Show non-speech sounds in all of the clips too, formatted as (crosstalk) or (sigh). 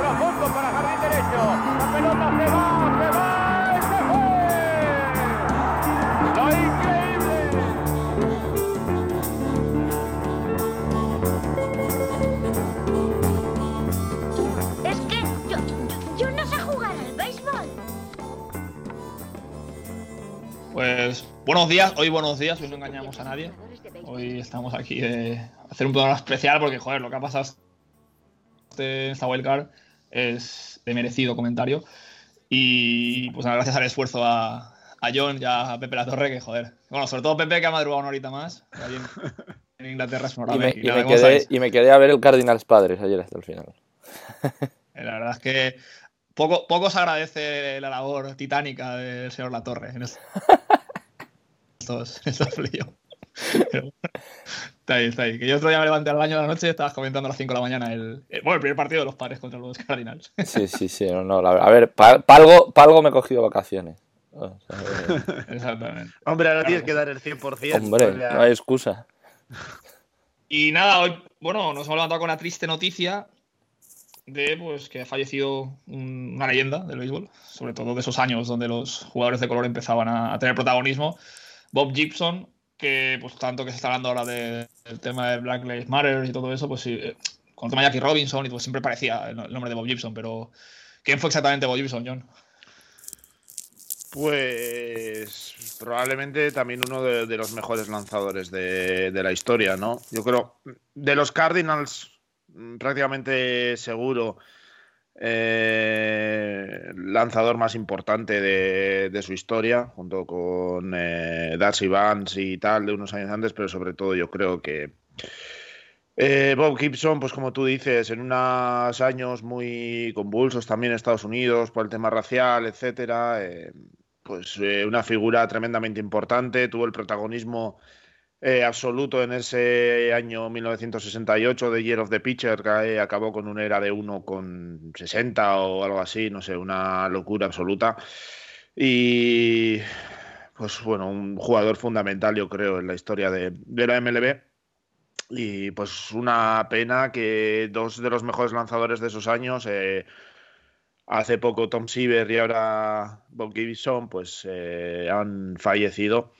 profundo para jardín derecho. La pelota se va, buenos días, hoy buenos días, hoy no engañamos a nadie. Hoy estamos aquí de hacer un programa especial porque, joder, lo que ha pasado este- en esta wildcard es de merecido comentario. Y pues nada, gracias al esfuerzo a, a John y a Pepe La Torre, que joder. Bueno, sobre todo Pepe, que ha madrugado una horita más. en, en Inglaterra es honorable. Y y y me quedé a ver el Cardinals Padres ayer hasta el final. Eh, La verdad es que poco, poco se agradece la labor titánica del señor La Torre en estos, (laughs) playoffs. (laughs) Pero bueno, Está ahí, está ahí. Que yo otro día me levanté al baño de la noche y estabas comentando a las 5 de la mañana el, el- bueno, el primer partido de los padres contra los Cardinals. (laughs) Sí, sí, sí. No, no, la- a ver, pa- pa algo, pa algo me he cogido vacaciones. O sea, que- (laughs) Exactamente. Hombre, ahora tienes que dar el 100%. hombre, pues ya- no hay excusa. Y nada, hoy, bueno, nos hemos levantado con la triste noticia de pues que ha fallecido un- una leyenda del béisbol, sobre todo de esos años donde los jugadores de color empezaban a, a tener protagonismo. Bob Gibson, que pues tanto que se está hablando ahora de- del tema de Black Lives Matter y todo eso, pues sí, eh, con el tema de Jackie Robinson y pues siempre parecía el, no- el nombre de Bob Gibson, pero ¿quién fue exactamente Bob Gibson, John? Pues probablemente también uno de, de los mejores lanzadores de, de la historia, ¿no? Yo creo, de los Cardinals, mm, prácticamente seguro, eh, lanzador más importante de, su historia, junto con eh, Darcy Vance y tal, de unos años antes, pero sobre todo yo creo que eh, Bob Gibson, pues como tú dices, en unos años muy convulsos también en Estados Unidos por el tema racial, etcétera, eh, pues una figura tremendamente importante, tuvo el protagonismo eh, absoluto en ese año 1968 de Year of the Pitcher, que eh, acabó con una era de 1,60 o algo así, no sé, una locura absoluta. Y pues bueno, un jugador fundamental, yo creo, en la historia de, de la MLB. Y pues una pena que dos de los mejores lanzadores de esos años, eh, hace poco Tom Seaver y ahora Bob Gibson, pues eh, han fallecido.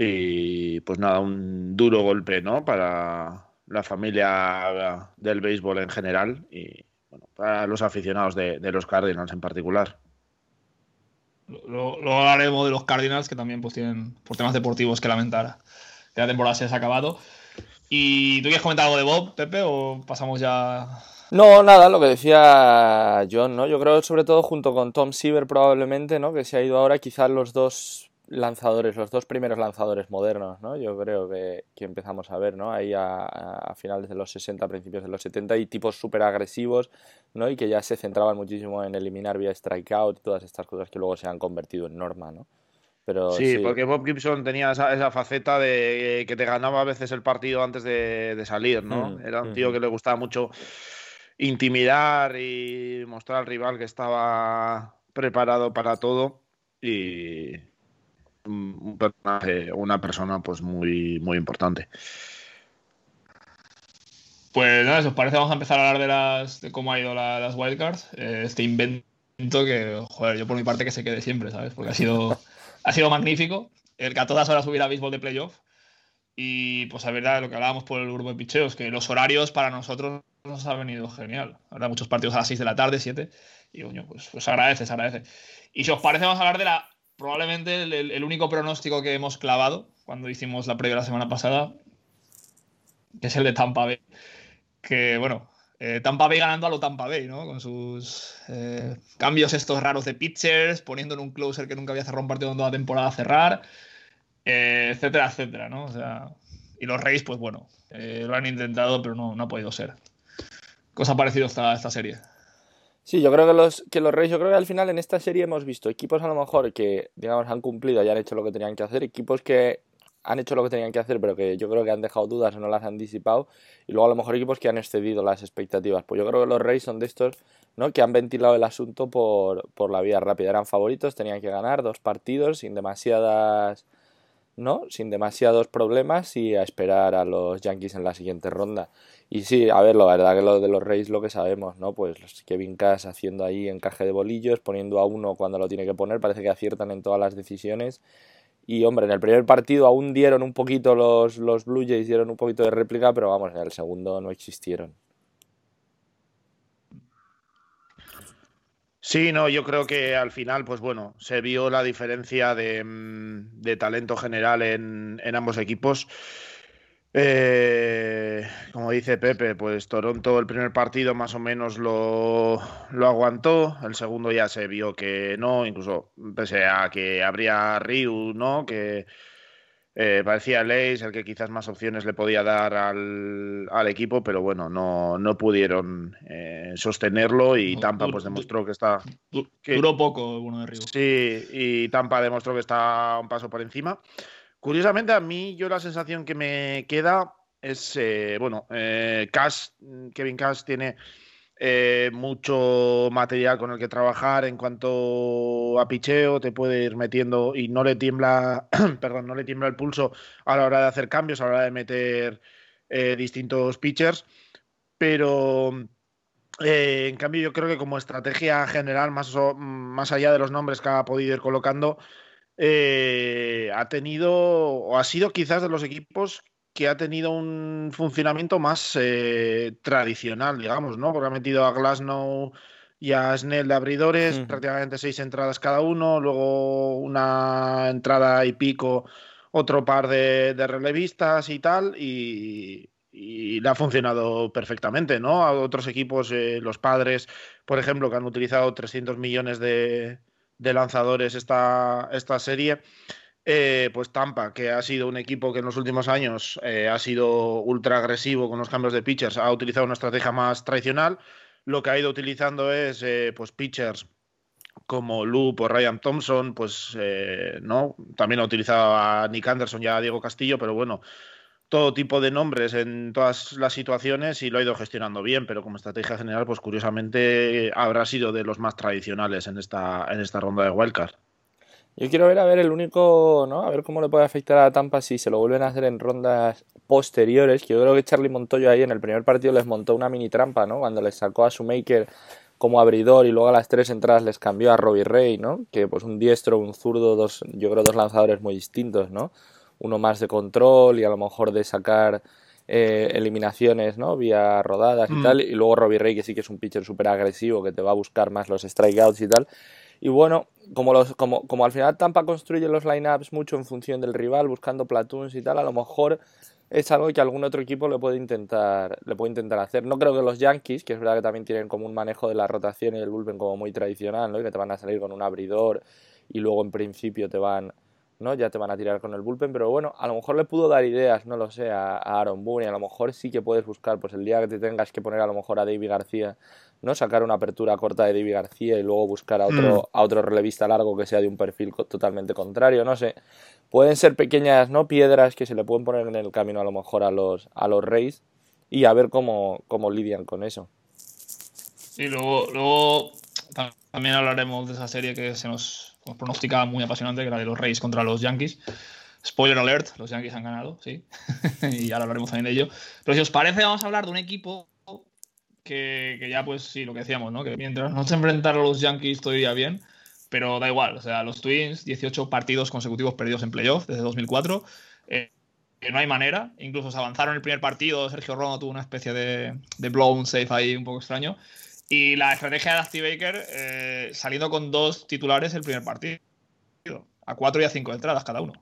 Y pues nada, un duro golpe, ¿no? Para la familia del béisbol en general y bueno, para los aficionados de, de los Cardinals en particular. Luego hablaremos de los Cardinals, que también pues, tienen por temas deportivos que lamentar que la temporada se ha acabado. ¿Y tú quieres comentar algo de Bob, Pepe, o pasamos ya No, nada, lo que decía John, ¿no? Yo creo sobre todo junto con Tom Seaver probablemente, ¿no? Que se ha ido ahora quizás los dos lanzadores, los dos primeros lanzadores modernos, ¿no? Yo creo que, que empezamos a ver, ¿no? Ahí a, a finales de los 60, principios de los 70 y tipos súper agresivos, ¿no? Y que ya se centraban muchísimo en eliminar vía strikeout y todas estas cosas que luego se han convertido en norma, ¿no? Pero Sí, sí, porque Bob Gibson tenía esa, esa faceta de que te ganaba a veces el partido antes de, de salir, ¿no? Mm, Era un tío mm. que le gustaba mucho intimidar y mostrar al rival que estaba preparado para todo y un personaje, una persona pues muy, muy importante. Pues nada, si os parece, vamos a empezar a hablar de, las, de cómo ha ido la- las wildcards. Eh, este invento que, joder, yo por mi parte que se quede siempre, ¿sabes? Porque ha sido, ha sido magnífico. El que a todas horas hubiera béisbol de playoff. Y pues la verdad, lo que hablábamos por el grupo de picheos, que los horarios para nosotros nos ha venido genial. Ahora muchos partidos a las 6 de la tarde, 7. Y coño, pues, pues agradece, se agradece. Y si os parece, vamos a hablar de la probablemente el, único pronóstico que hemos clavado cuando hicimos la previa la semana pasada, que es el de Tampa Bay que bueno, eh, Tampa Bay ganando a lo Tampa Bay, ¿no? Con sus eh, cambios estos raros de pitchers, poniendo en un closer que nunca había cerrado un partido en toda la temporada a cerrar, eh, etcétera, etcétera, ¿no? O sea, y los Reyes, pues bueno, lo han intentado, pero no, no ha podido ser. ¿Qué os ha parecido esta, esta serie? Sí, yo creo que los, que los Reyes, yo creo que al final en esta serie hemos visto equipos a lo mejor que, digamos, han cumplido y han hecho lo que tenían que hacer, equipos que han hecho lo que tenían que hacer, pero que yo creo que han dejado dudas o no las han disipado. Y luego a lo mejor equipos que han excedido las expectativas. Pues yo creo que los Reyes son de estos ¿no? que han ventilado el asunto por, por la vía rápida. Eran favoritos, tenían que ganar dos partidos sin demasiadas. ¿No? Sin demasiados problemas y a esperar a los Yankees en la siguiente ronda. Y sí, a ver, la verdad que lo de los Reyes lo que sabemos, ¿no? Pues los Kevin Cash haciendo ahí encaje de bolillos, poniendo a uno cuando lo tiene que poner, parece que aciertan en todas las decisiones. Y hombre, en el primer partido aún dieron un poquito los, los Blue Jays, dieron un poquito de réplica, pero vamos, en el segundo no existieron. Sí, no, yo creo que al final, pues bueno, se vio la diferencia de, mm, talento general en, en ambos equipos. Eh, como dice Pepe, pues Toronto el primer partido más o menos lo, lo, aguantó, el segundo ya se vio que no, incluso pese a que habría Ryu, ¿no? Que eh, parecía Leis el que quizás más opciones le podía dar al, al equipo, pero bueno, no, no pudieron eh, sostenerlo y Tampa pues demostró que está... Que, duró poco el bueno de Ryu. Sí, y Tampa demostró que está un paso por encima. Curiosamente, a mí, yo la sensación que me queda es, eh, bueno, eh, Cash, Kevin Cash tiene eh, mucho material con el que trabajar en cuanto a picheo, te puede ir metiendo y no le tiembla, (clears throat) perdón, no le tiembla el pulso a la hora de hacer cambios, a la hora de meter eh, distintos pitchers, pero eh, en cambio yo creo que como estrategia general, más, más allá de los nombres que ha podido ir colocando, ha tenido o ha sido quizás de los equipos que ha tenido un funcionamiento más eh, tradicional, digamos, ¿no? Porque ha metido a Glasnow y a Snell de abridores, mm. prácticamente seis entradas cada uno, luego una entrada y pico, otro par de, de relevistas y tal, y, y, le ha funcionado perfectamente, ¿no? A otros equipos, eh, los padres, por ejemplo, que han utilizado 300 millones de, de lanzadores esta, esta serie. Eh, pues Tampa, que ha sido un equipo que en los últimos años eh, ha sido ultra agresivo con los cambios de pitchers, ha utilizado una estrategia más tradicional. Lo que ha ido utilizando es eh, pues pitchers como Loop o Ryan Thompson, pues no, también ha utilizado a Nick Anderson y a Diego Castillo, pero bueno, todo tipo de nombres en todas las situaciones y lo ha ido gestionando bien, pero como estrategia general, pues curiosamente habrá sido de los más tradicionales en esta, en esta ronda de Wildcard. Yo quiero ver a ver el único, ¿no? A ver cómo le puede afectar a Tampa si se lo vuelven a hacer en rondas posteriores. Que yo creo que Charlie Montoyo ahí en el primer partido les montó una mini trampa, ¿no? Cuando les sacó a su maker como abridor y luego a las tres entradas les cambió a Robbie Ray, ¿no? Que pues un diestro, un zurdo, dos, yo creo dos lanzadores muy distintos, ¿no? uno más de control y a lo mejor de sacar eh, eliminaciones, ¿no? Vía rodadas y mm. tal. Y luego Robbie Ray, que sí que es un pitcher súper agresivo, que te va a buscar más los strikeouts y tal. Y bueno, como, los, como, como al final Tampa construye los lineups mucho en función del rival, buscando platoons y tal, a lo mejor es algo que algún otro equipo le puede intentar, le puede intentar hacer. No creo que los Yankees, que es verdad que también tienen como un manejo de la rotación y el bullpen como muy tradicional, ¿no? Y que te van a salir con un abridor y luego en principio te van ¿no? Ya te van a tirar con el bullpen, pero bueno, a lo mejor le pudo dar ideas, no lo sé, a, Aaron Boone, a lo mejor sí que puedes buscar, pues el día que te tengas que poner a lo mejor a David García, ¿no? Sacar una apertura corta de David García y luego buscar a otro, mm. a otro relevista largo que sea de un perfil totalmente contrario, no sé. Pueden ser pequeñas, ¿no? Piedras que se le pueden poner en el camino a lo mejor a los, a los Reyes y a ver cómo, cómo lidian con eso. Y luego, luego también hablaremos de esa serie que se nos pronosticaba muy apasionante, que era de los Reyes contra los Yankees. Spoiler alert, los Yankees han ganado, sí. (laughs) y ahora hablaremos también de ello. Pero si os parece, vamos a hablar de un equipo que, que, ya, pues sí, lo que decíamos, ¿no? Que mientras no se enfrentaron los Yankees todo iría bien, pero da igual. O sea, los Twins, 18 partidos consecutivos perdidos en playoff desde 2004. Eh, que no hay manera. Incluso se avanzaron el primer partido. Sergio Romo tuvo una especie de, de blown safe ahí un poco extraño. Y la estrategia de Dusty Baker eh, saliendo con dos titulares el primer partido, a cuatro y a cinco entradas cada uno.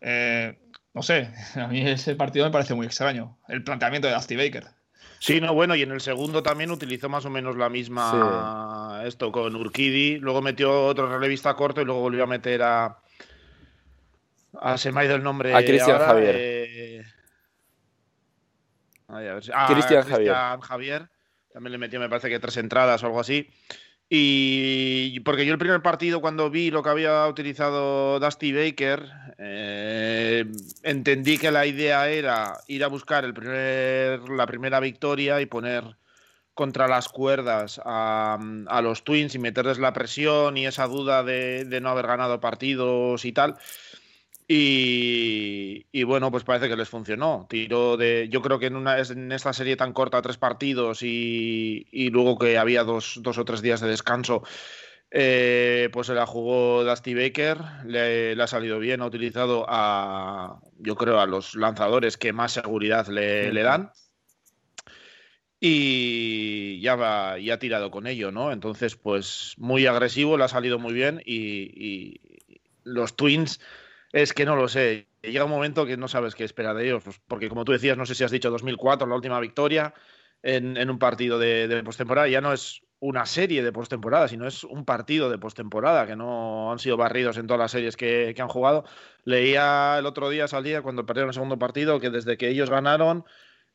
Eh, no sé, (laughs) a mí ese partido me parece muy extraño, el planteamiento de Dusty Baker. Sí, no, bueno, y en el segundo también utilizó más o menos la misma esto con Urquidi, luego metió otro relevista corto y luego volvió a meter a. a se me ha ido el nombre. A Cristian Javier. Eh... a ver, Cristian Javier. Javier también le metió, me parece que tres entradas o algo así. Y porque yo el primer partido, cuando vi lo que había utilizado Dusty Baker, eh, entendí que la idea era ir a buscar el primer, la primera victoria y poner contra las cuerdas a, los Twins y meterles la presión y esa duda de no haber ganado partidos y tal. Y, bueno, pues parece que les funcionó. Tiro de. Yo creo que en, una, en esta serie tan corta, tres partidos y, y luego que había dos, dos, o tres días de descanso, eh, pues se la jugó Dusty Baker. Le, ha salido bien. Ha utilizado a. Yo creo a los lanzadores que más seguridad le, dan. Y ya, va, ya ha tirado con ello, ¿no? Entonces, pues muy agresivo, le ha salido muy bien y los Twins es que no lo sé. Llega un momento que no sabes qué esperar de ellos, pues porque como tú decías, no sé si has dicho 2004, la última victoria en, en un partido de, de postemporada, ya no es una serie de postemporada, sino es un partido de postemporada, que no han sido barridos en todas las series que, que, han jugado. Leía el otro día, salía cuando perdieron el segundo partido, que desde que ellos ganaron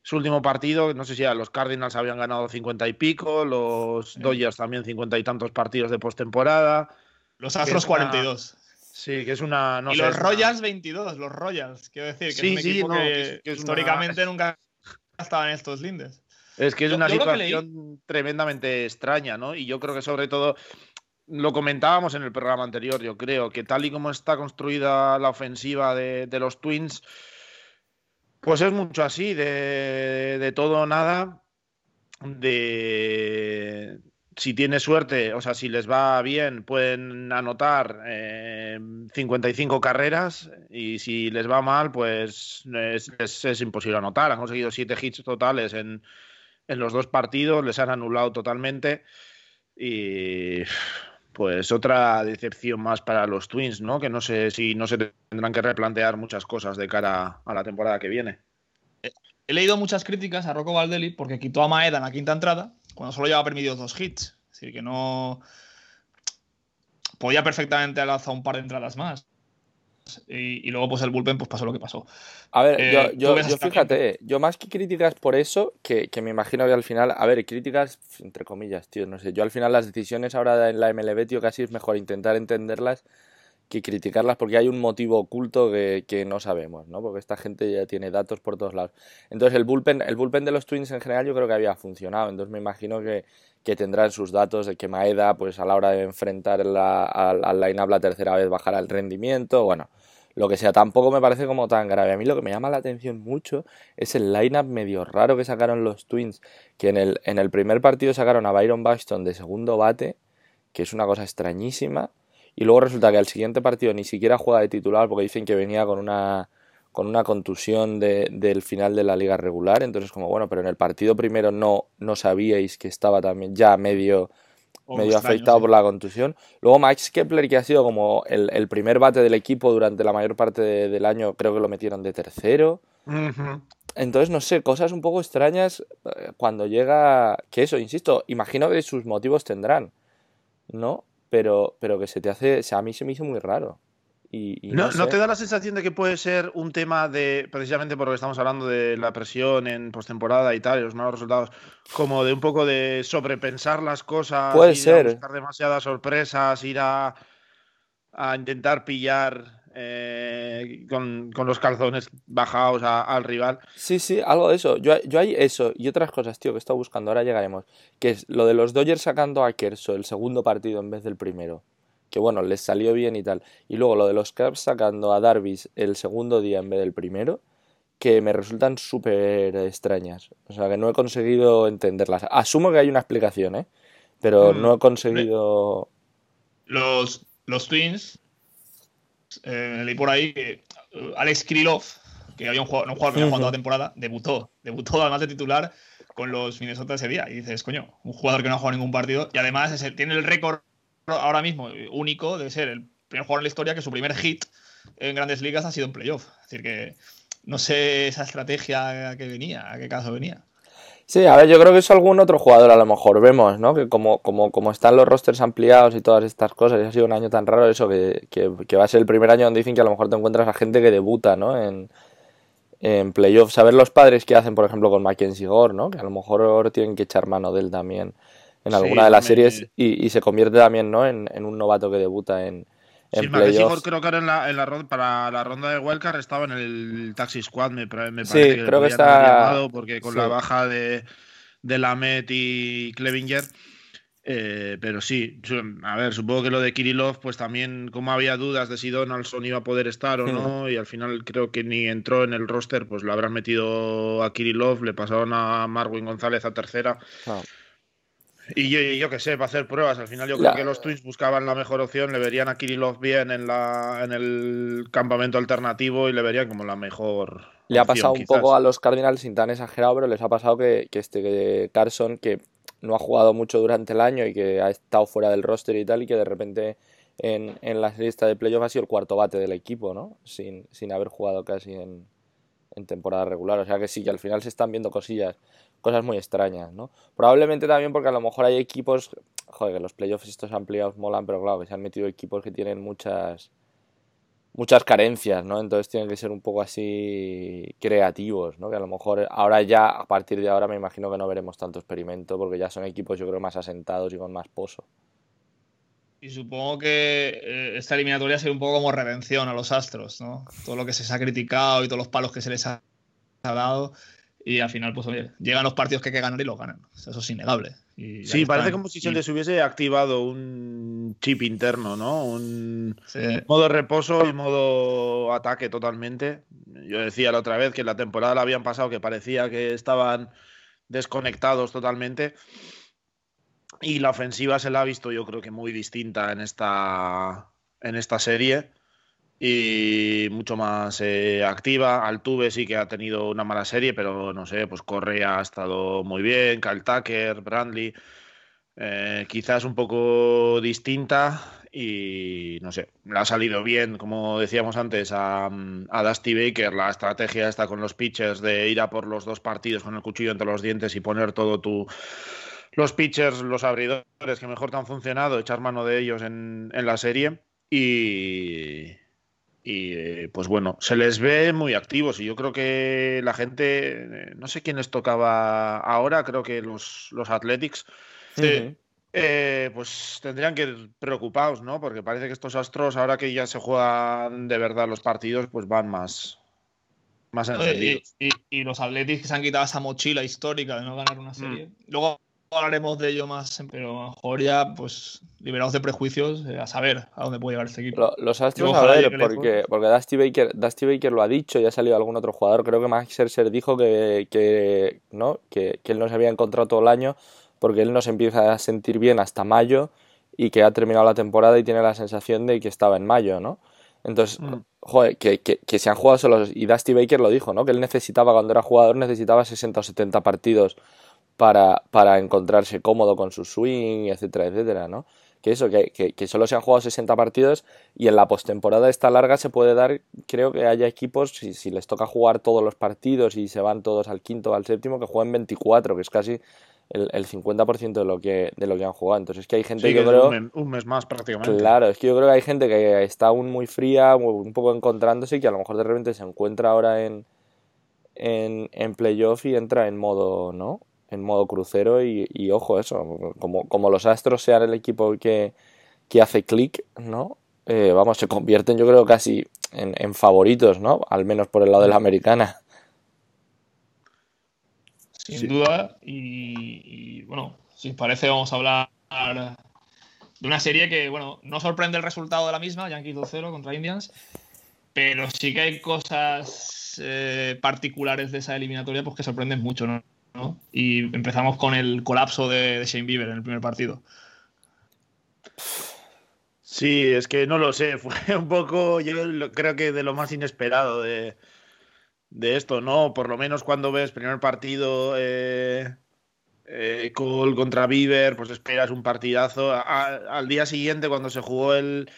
su último partido, no sé si ya los Cardinals habían ganado 50 y pico, los Dodgers también 50 y tantos partidos de postemporada. Los Astros 42. Sí, que es una. No y sé, los Royals una... 22, los Royals, quiero decir, que sí, es un equipo sí, no, que, es, históricamente una... nunca estaba en estos lindes. Es que es una yo, situación tremendamente extraña, ¿no? Y yo creo que sobre todo lo comentábamos en el programa anterior, yo creo que tal y como está construida la ofensiva de, de los Twins, pues es mucho así, de, de todo o nada, de, si tiene suerte, o sea, si les va bien, pueden anotar eh, 55 carreras y si les va mal, pues es, es, imposible anotar. Han conseguido 7 hits totales en, en los dos partidos, les han anulado totalmente y pues otra decepción más para los Twins, ¿no? Que no sé si no se tendrán que replantear muchas cosas de cara a la temporada que viene. He leído muchas críticas a Rocco Valdelli porque quitó a Maeda en la quinta entrada cuando solo llevaba permitidos dos hits. Es decir, que no. Podía perfectamente haber lanzado un par de entradas más. Y, y, luego, pues el bullpen, pues pasó lo que pasó. A ver, eh, yo, yo, yo fíjate, yo más que críticas por eso, que, que, me imagino que al final, a ver, críticas entre comillas, tío, no sé, yo al final las decisiones ahora en la MLB, tío, casi es mejor intentar entenderlas que criticarlas porque hay un motivo oculto que, que, no sabemos, ¿no? Porque esta gente ya tiene datos por todos lados. Entonces el bullpen, el bullpen de los Twins en general yo creo que había funcionado, entonces me imagino que, que tendrán sus datos de que Maeda, pues a la hora de enfrentar la, al, al line-up la tercera vez bajará el rendimiento, bueno, lo que sea, tampoco me parece como tan grave. A mí lo que me llama la atención mucho es el line-up medio raro que sacaron los Twins, que en el, en el primer partido sacaron a Byron Buxton de segundo bate, que es una cosa extrañísima, y luego resulta que al siguiente partido ni siquiera juega de titular porque dicen que venía con una con una contusión de, del final de la liga regular, entonces como bueno, pero en el partido primero no, no sabíais que estaba también ya medio, oh, medio extraño, afectado sí. por la contusión. Luego Max Kepler, que ha sido como el, el primer bate del equipo durante la mayor parte de, del año, creo que lo metieron de tercero. Uh -huh. Entonces, no sé, cosas un poco extrañas eh, cuando llega... Que eso, insisto, imagino que sus motivos tendrán, ¿no? Pero, pero que se te hace... O sea, a mí se me hizo muy raro. Y, y no, no, sé. ¿No, te da la sensación de que puede ser un tema de, precisamente porque estamos hablando de la presión en postemporada y tal, y los malos resultados, como de un poco de sobrepensar las cosas, puede ir ser. a buscar demasiadas sorpresas, ir a, a intentar pillar eh, con, con, los calzones bajados a, al rival. Sí, sí, algo de eso. Yo, yo hay eso y otras cosas, tío, que he estado buscando, ahora llegaremos, que es lo de los Dodgers sacando a Kerso el segundo partido en vez del primero que bueno, les salió bien y tal. Y luego lo de los Cubs sacando a Darvis el segundo día en vez del primero, que me resultan súper extrañas. O sea, que no he conseguido entenderlas. Asumo que hay una explicación, ¿eh? Pero mm, no he conseguido... Los, los Twins, eh, leí por ahí que Alex Krylov, que había un jugador, no un jugador que había jugado toda la temporada, debutó. Debutó además de titular con los Minnesota ese día. Y dices, coño, un jugador que no ha jugado ningún partido y además tiene el récord ahora mismo único de ser el primer jugador en la historia que su primer hit en grandes ligas ha sido en playoff. Es decir, que no sé esa estrategia a qué venía, a qué caso venía. Sí, a ver, yo creo que es algún otro jugador a lo mejor vemos, ¿no? Que como, como, como están los rosters ampliados y todas estas cosas, y ha sido un año tan raro eso, que, que, que, va a ser el primer año donde dicen que a lo mejor te encuentras a gente que debuta, ¿no? En, en playoffs. Saber los padres que hacen, por ejemplo, con Mackenzie Gore, ¿no? Que a lo mejor tienen que echar mano de él también en alguna de las series y, se convierte también ¿no? en, un novato que debuta en, en sí, playoffs. creo que ahora en la, en la ronda, para la ronda de Wildcard estaba en el Taxi Squad, me, parece sí, que creo que está porque con la baja de, de Lamet y Klevinger eh, pero sí, a ver, supongo que lo de Kirillov, pues también, como había dudas de si Donaldson iba a poder estar o no, (laughs) y al final creo que ni entró en el roster, pues lo habrán metido a Kirillov, le pasaron a Marwin González a tercera. Ah. Y yo, yo qué sé, para hacer pruebas. Al final yo creo que los Twins buscaban la mejor opción, le verían a Kirillov bien en, la, en el campamento alternativo y le verían como la mejor. Le ha pasado un poco a los Cardinals sin tan exagerado, pero les ha pasado que, que este Carson, que no ha jugado mucho durante el año y que ha estado fuera del roster y tal, y que de repente en, en la lista de playoff ha sido el cuarto bate del equipo, ¿no? Sin, sin haber jugado casi en, en, temporada regular. O sea que sí, que al final se están viendo cosillas, cosas muy extrañas, ¿no? Probablemente también porque a lo mejor hay equipos, joder, que los playoffs estos ampliados molan, pero claro, que se han metido equipos que tienen muchas muchas carencias, ¿no? Entonces tienen que ser un poco así creativos, ¿no? Que a lo mejor ahora ya, a partir de ahora, me imagino que no veremos tanto experimento, porque ya son equipos, yo creo, más asentados y con más pozo. Y supongo que eh, esta eliminatoria sido un poco como redención a los Astros, ¿no? Todo lo que se les ha criticado y todos los palos que se les ha dado. Y al final, pues oye, llegan los partidos que hay que ganar y los ganan. Eso es innegable. sí, parece como si se les hubiese activado un chip interno, ¿no? Un modo reposo y modo ataque totalmente. Yo decía la otra vez que la temporada la habían pasado que parecía que estaban desconectados totalmente. Y la ofensiva se la ha visto yo creo que muy distinta en esta, en esta serie y mucho más eh, activa. Altuve sí que ha tenido una mala serie, pero no sé, pues Correa ha estado muy bien, Kyle Tucker, Brandley, eh, quizás un poco distinta y no sé, le ha salido bien, como decíamos antes, a, a Dusty Baker la estrategia está con los pitchers de ir a por los dos partidos con el cuchillo entre los dientes y poner todo tu los pitchers, los abridores que mejor te han funcionado, echar mano de ellos en, en la serie y, y eh, pues bueno, se les ve muy activos y yo creo que la gente, no sé quién les tocaba ahora, creo que los, los Athletics, eh, pues tendrían que ir preocupados, ¿no? Porque parece que estos Astros, ahora que ya se juegan de verdad los partidos, pues van más, más encendidos. Y, los Athletics que se han quitado esa mochila histórica de no ganar una serie. Mm. Luego hablaremos de ello más, pero a lo mejor ya, pues, liberados de prejuicios, eh, a saber a dónde puede llegar este equipo. los Astros, a ver, porque, porque Dusty, Baker, Dusty Baker lo ha dicho, ya ha salido algún otro jugador, creo que Max Scherzer dijo que, que, ¿no? Que, que, él no se había encontrado todo el año porque él no se empieza a sentir bien hasta mayo y que ha terminado la temporada y tiene la sensación de que estaba en mayo, ¿no? Entonces, mm. joder, que, que, se han jugado solos, y Dusty Baker lo dijo, ¿no? Que él necesitaba, cuando era jugador, necesitaba 60 o 70 partidos para, para encontrarse cómodo con su swing, etcétera, etcétera, ¿no? Que eso, que, que, solo se han jugado 60 partidos y en la postemporada esta larga se puede dar, creo que haya equipos, si, si, les toca jugar todos los partidos y se van todos al quinto o al séptimo, que jueguen 24, que es casi el, el 50% de lo, que, de lo que han jugado. Entonces es que hay gente que, yo creo... Un mes, más prácticamente. Claro, es que yo creo que hay gente que está aún muy fría, un poco encontrándose y que a lo mejor de repente se encuentra ahora en, en, en playoff y entra en modo, ¿no? En modo crucero y, ojo eso, como, como, los Astros sean el equipo que, que hace clic, ¿no? Eh, vamos, se convierten yo creo casi en, en, favoritos, ¿no? Al menos por el lado de la americana. Sin duda, y, bueno, si os parece vamos a hablar de una serie que, bueno, no sorprende el resultado de la misma, Yankees 2-0 contra Indians, pero sí que hay cosas eh, particulares de esa eliminatoria pues que sorprenden mucho, ¿no? Y empezamos con el colapso de, Shane Bieber en el primer partido. Sí, es que no lo sé, (laughs) fue un poco, yo creo que de lo más inesperado de, esto, ¿no? Por lo menos cuando ves primer partido eh, eh, Cole contra Bieber, pues esperas un partidazo. al día siguiente, cuando se jugó el,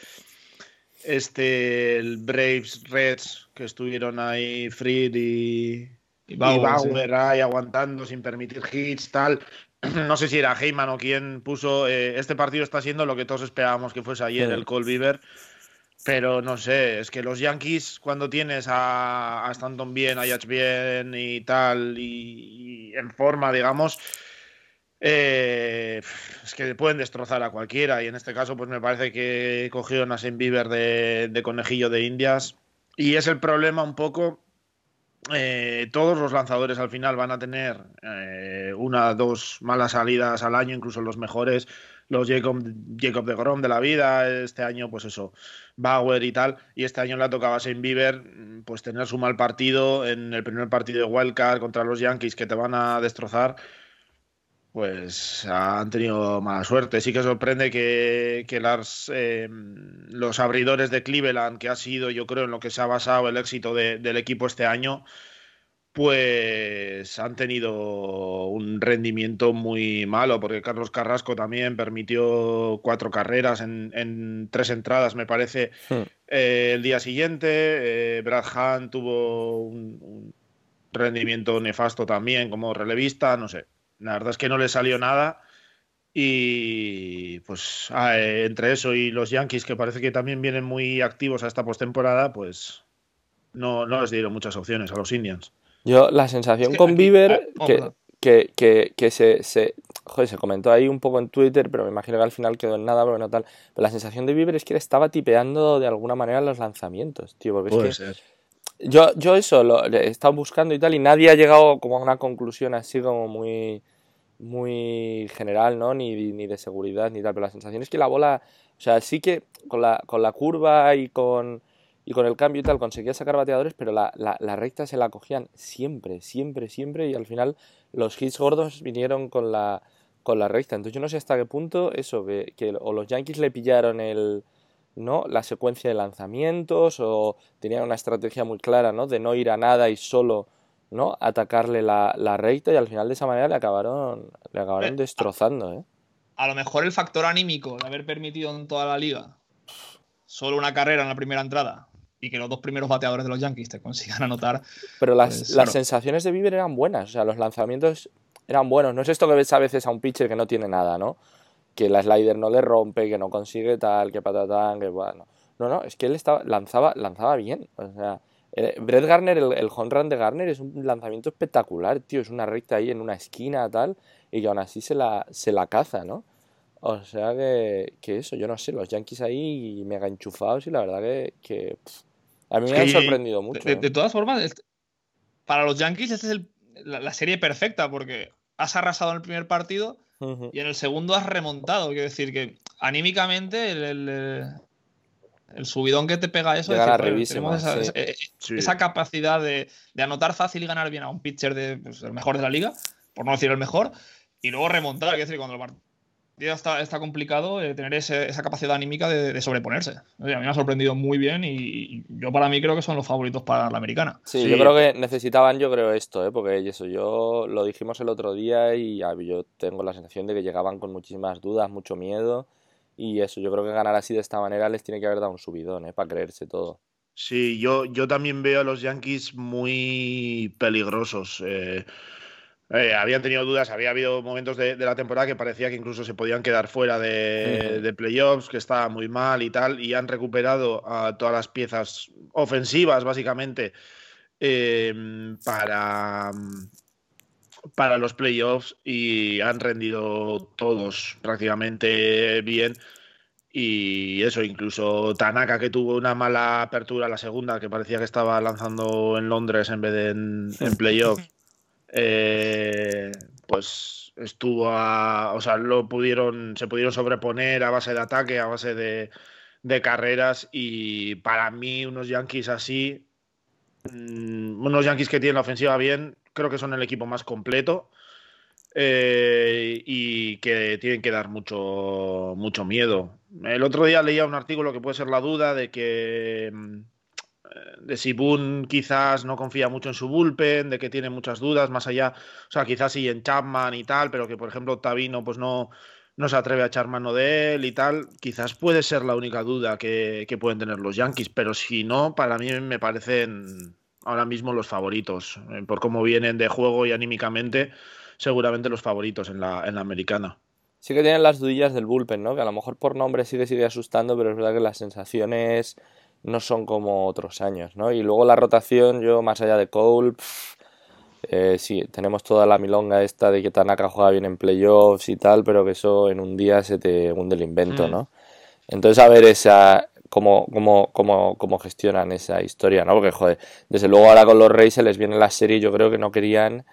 este, Braves Reds, que estuvieron ahí Fried y, y Bauer, ahí aguantando sin permitir hits, tal. (clears throat) No sé si era Heyman o quien puso. Eh, este partido está siendo lo que todos esperábamos que fuese ayer, el Cole Bieber. Pero no sé, es que los Yankees, cuando tienes a, a Stanton bien, a Yates bien y tal, y, en forma, digamos, eh, es que pueden destrozar a cualquiera y en este caso pues me parece que cogieron a Saint Bieber de, conejillo de indias y es el problema un poco eh, todos los lanzadores al final van a tener eh, una dos malas salidas al año incluso los mejores los Jacob, Jacob de Grom de la vida este año pues eso Bauer y tal y este año le ha tocado a Saint Bieber pues tener su mal partido en el primer partido de Wildcard contra los Yankees que te van a destrozar pues han tenido mala suerte. Sí que sorprende que, eh, los abridores de Cleveland, que ha sido yo creo en lo que se ha basado el éxito del equipo este año, pues han tenido un rendimiento muy malo, porque Carlos Carrasco también permitió cuatro carreras en, tres entradas, me parece, hmm. eh, el día siguiente. Eh, Brad Hunt tuvo un rendimiento nefasto también como relevista, no sé la verdad es que no le salió nada. Y pues ah, eh, entre eso y los Yankees, que parece que también vienen muy activos a esta postemporada, pues no, no les dieron muchas opciones a los Indians. Yo, la sensación con Bieber, ah, oh, que, que, que, se, se, joder, se comentó ahí un poco en Twitter, pero me imagino que al final quedó en nada, pero no tal. Pero la sensación de Bieber es que él estaba tipeando de alguna manera los lanzamientos, tío. Porque Puede ser. Yo, yo eso lo he estado buscando y tal, y nadie ha llegado como a una conclusión así como muy muy general, ¿no? Ni, ni de seguridad ni tal, pero la sensación es que la bola, o sea, sí que con la, con la curva y con, y con el cambio y tal conseguía sacar bateadores, pero la, la, recta se la cogían siempre, siempre, siempre y al final los hits gordos vinieron con la, con la recta. Entonces yo no sé hasta qué punto eso, que, que o los Yankees le pillaron el, ¿no? la secuencia de lanzamientos o tenían una estrategia muy clara ¿no? de no ir a nada y solo ¿no? atacarle la, la recta y al final de esa manera le acabaron, le acabaron destrozando. ¿eh? A lo mejor el factor anímico de haber permitido en toda la liga solo una carrera en la primera entrada y que los dos primeros bateadores de los Yankees te consigan anotar. Pero las, pues, las sensaciones de Bieber eran buenas, o sea, los lanzamientos eran buenos. No es esto que ves a veces a un pitcher que no tiene nada, ¿no? Que la slider no le rompe, que no consigue tal, que patatán, que bueno. No, no, es que él estaba, lanzaba, lanzaba bien. O sea, eh, Brett Garner, el, el home run de Garner es un lanzamiento espectacular, tío. Es una recta ahí en una esquina, tal, y que aún así se la, se la caza, ¿no? O sea que, que eso, yo no sé, los Yankees ahí mega enchufados y la verdad que, que a mí me ha sorprendido mucho. De, todas formas, para los Yankees esta es la, serie perfecta porque has arrasado en el primer partido y en el segundo has remontado. Quiero decir que anímicamente el, el subidón que te pega eso. esa, capacidad de, anotar fácil y ganar bien a un pitcher de, pues, el mejor de la liga, por no decir el mejor, y luego remontar. Es decir, cuando el partido está, está complicado, eh, tener esa capacidad anímica de, sobreponerse. a mí me ha sorprendido muy bien y, yo para mí creo que son los favoritos para la americana. Sí, yo creo que necesitaban, yo creo esto, ¿eh? porque eso, yo lo dijimos el otro día y yo tengo la sensación de que llegaban con muchísimas dudas, mucho miedo y eso, yo creo que ganar así de esta manera les tiene que haber dado un subidón, ¿eh? Para creerse todo. Sí, yo, yo también veo a los Yankees muy peligrosos. Eh, eh, habían tenido dudas, había habido momentos de, la temporada que parecía que incluso se podían quedar fuera de, playoffs, que estaba muy mal y tal, y han recuperado a todas las piezas ofensivas, básicamente, eh, para, para los playoffs y han rendido todos prácticamente bien. Y eso, incluso Tanaka, que tuvo una mala apertura la segunda, que parecía que estaba lanzando en Londres en vez de en, en playoff, eh, pues estuvo a. O sea, lo pudieron, se pudieron sobreponer a base de ataque, a base de, carreras. Y para mí, unos Yankees así, mm, unos Yankees que tienen la ofensiva bien, creo que son el equipo más completo eh, y que tienen que dar mucho, mucho miedo. El otro día leía un artículo que puede ser la duda de que mm, de si Boone quizás no confía mucho en su bullpen, de que tiene muchas dudas más allá, o sea, quizás sí en Chapman y tal, pero que por ejemplo Tabino pues no, no se atreve a echar mano de él y tal, quizás puede ser la única duda que, que pueden tener los Yankees, pero si no, para mí me parecen ahora mismo los favoritos, eh, por cómo vienen de juego y anímicamente, seguramente los favoritos en la, en la americana. Sí que tienen las dudillas del bullpen, ¿no? Que a lo mejor por nombre sí que sigue asustando, pero es verdad que las sensaciones no son como otros años, ¿no? Y luego la rotación, yo más allá de Cole, eh, sí, tenemos toda la milonga esta de que Tanaka juega bien en playoffs y tal, pero que eso en un día se te hunde el invento, Mm. ¿no? Entonces, a ver esa cómo, cómo, cómo, cómo gestionan esa historia, ¿no? Porque, joder, desde luego ahora con los Reyes se les viene la serie, yo creo que no querían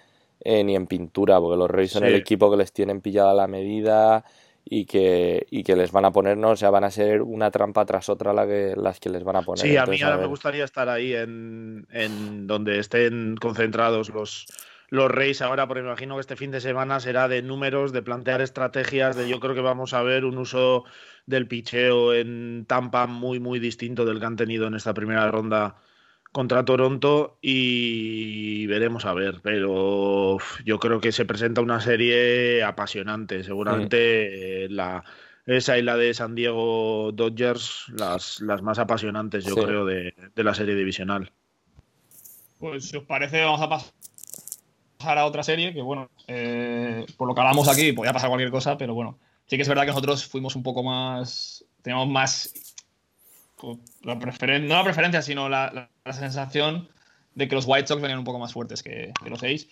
eh, ni en pintura, porque los Reyes son el equipo que les tienen pillada la medida y que, y que les van a poner, ¿no? O sea, van a ser una trampa tras otra la que, las que les van a poner. Sí, a mí ahora me gustaría estar ahí en, en donde estén concentrados los, los Reyes ahora, porque me imagino que este fin de semana será de números, de plantear estrategias, de yo creo que vamos a ver un uso del picheo en Tampa muy, muy distinto del que han tenido en esta primera ronda contra Toronto y veremos a ver, pero yo creo que se presenta una serie apasionante, seguramente eh, la esa y la de San Diego Dodgers las, las más apasionantes yo Sí. creo de, de la serie divisional. Pues si os parece, vamos a pas- pasar a otra serie que, bueno, eh, por lo que hablamos aquí, podía pasar cualquier cosa, pero bueno, sí que es verdad que nosotros fuimos un poco más. Teníamos más. La preferen- no la preferencia, sino la, sensación de que los White Sox venían un poco más fuertes que, los seis.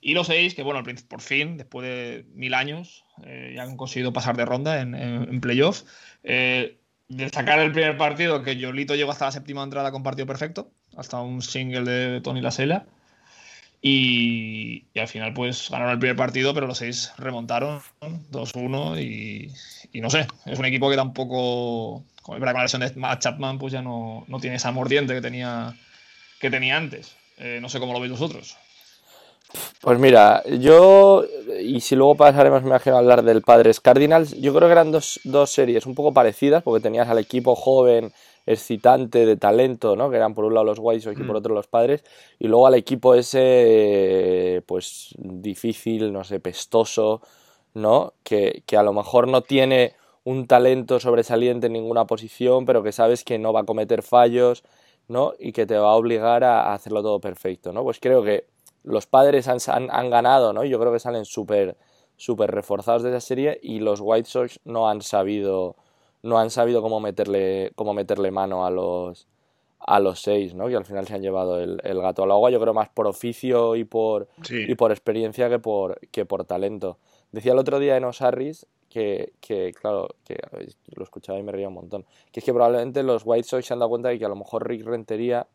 Y los seis, que bueno, por fin, después de mil años, eh, ya han conseguido pasar de ronda en, en, en playoff. Eh, destacar el primer partido, que Yolito llegó hasta la séptima entrada con partido perfecto, hasta un single de Tony Lasela. Y, al final, pues ganaron el primer partido, pero los seis remontaron 2-1. Y, y no sé, es un equipo que tampoco, con la lesión de Matt Chapman, pues ya no, no tiene esa mordiente que tenía, que tenía antes. Eh, no sé cómo lo veis vosotros. Pues mira, yo, y si luego pasaremos, me imagino, a hablar del Padres Cardinals, yo creo que eran dos, dos series un poco parecidas, porque tenías al equipo joven, excitante, de talento, ¿no? Que eran por un lado los White Sox y por Mm. otro los Padres, y luego al equipo ese, pues, difícil, no sé, pestoso, ¿no? Que, que a lo mejor no tiene un talento sobresaliente en ninguna posición, pero que sabes que no va a cometer fallos, ¿no? Y que te va a obligar a, a hacerlo todo perfecto, ¿no? Pues creo que los padres han, han, han ganado, ¿no? Yo creo que salen súper súper reforzados de esa serie y los White Sox no han sabido no han sabido cómo meterle cómo meterle mano a los a los seis, ¿no? Que al final se han llevado el, el gato al agua, yo creo más por oficio y por Sí. y por experiencia que por que por talento. Decía el otro día en Osarris que, que claro, que lo escuchaba y me reía un montón, que es que probablemente los White Sox se han dado cuenta de que a lo mejor Rick Rentería,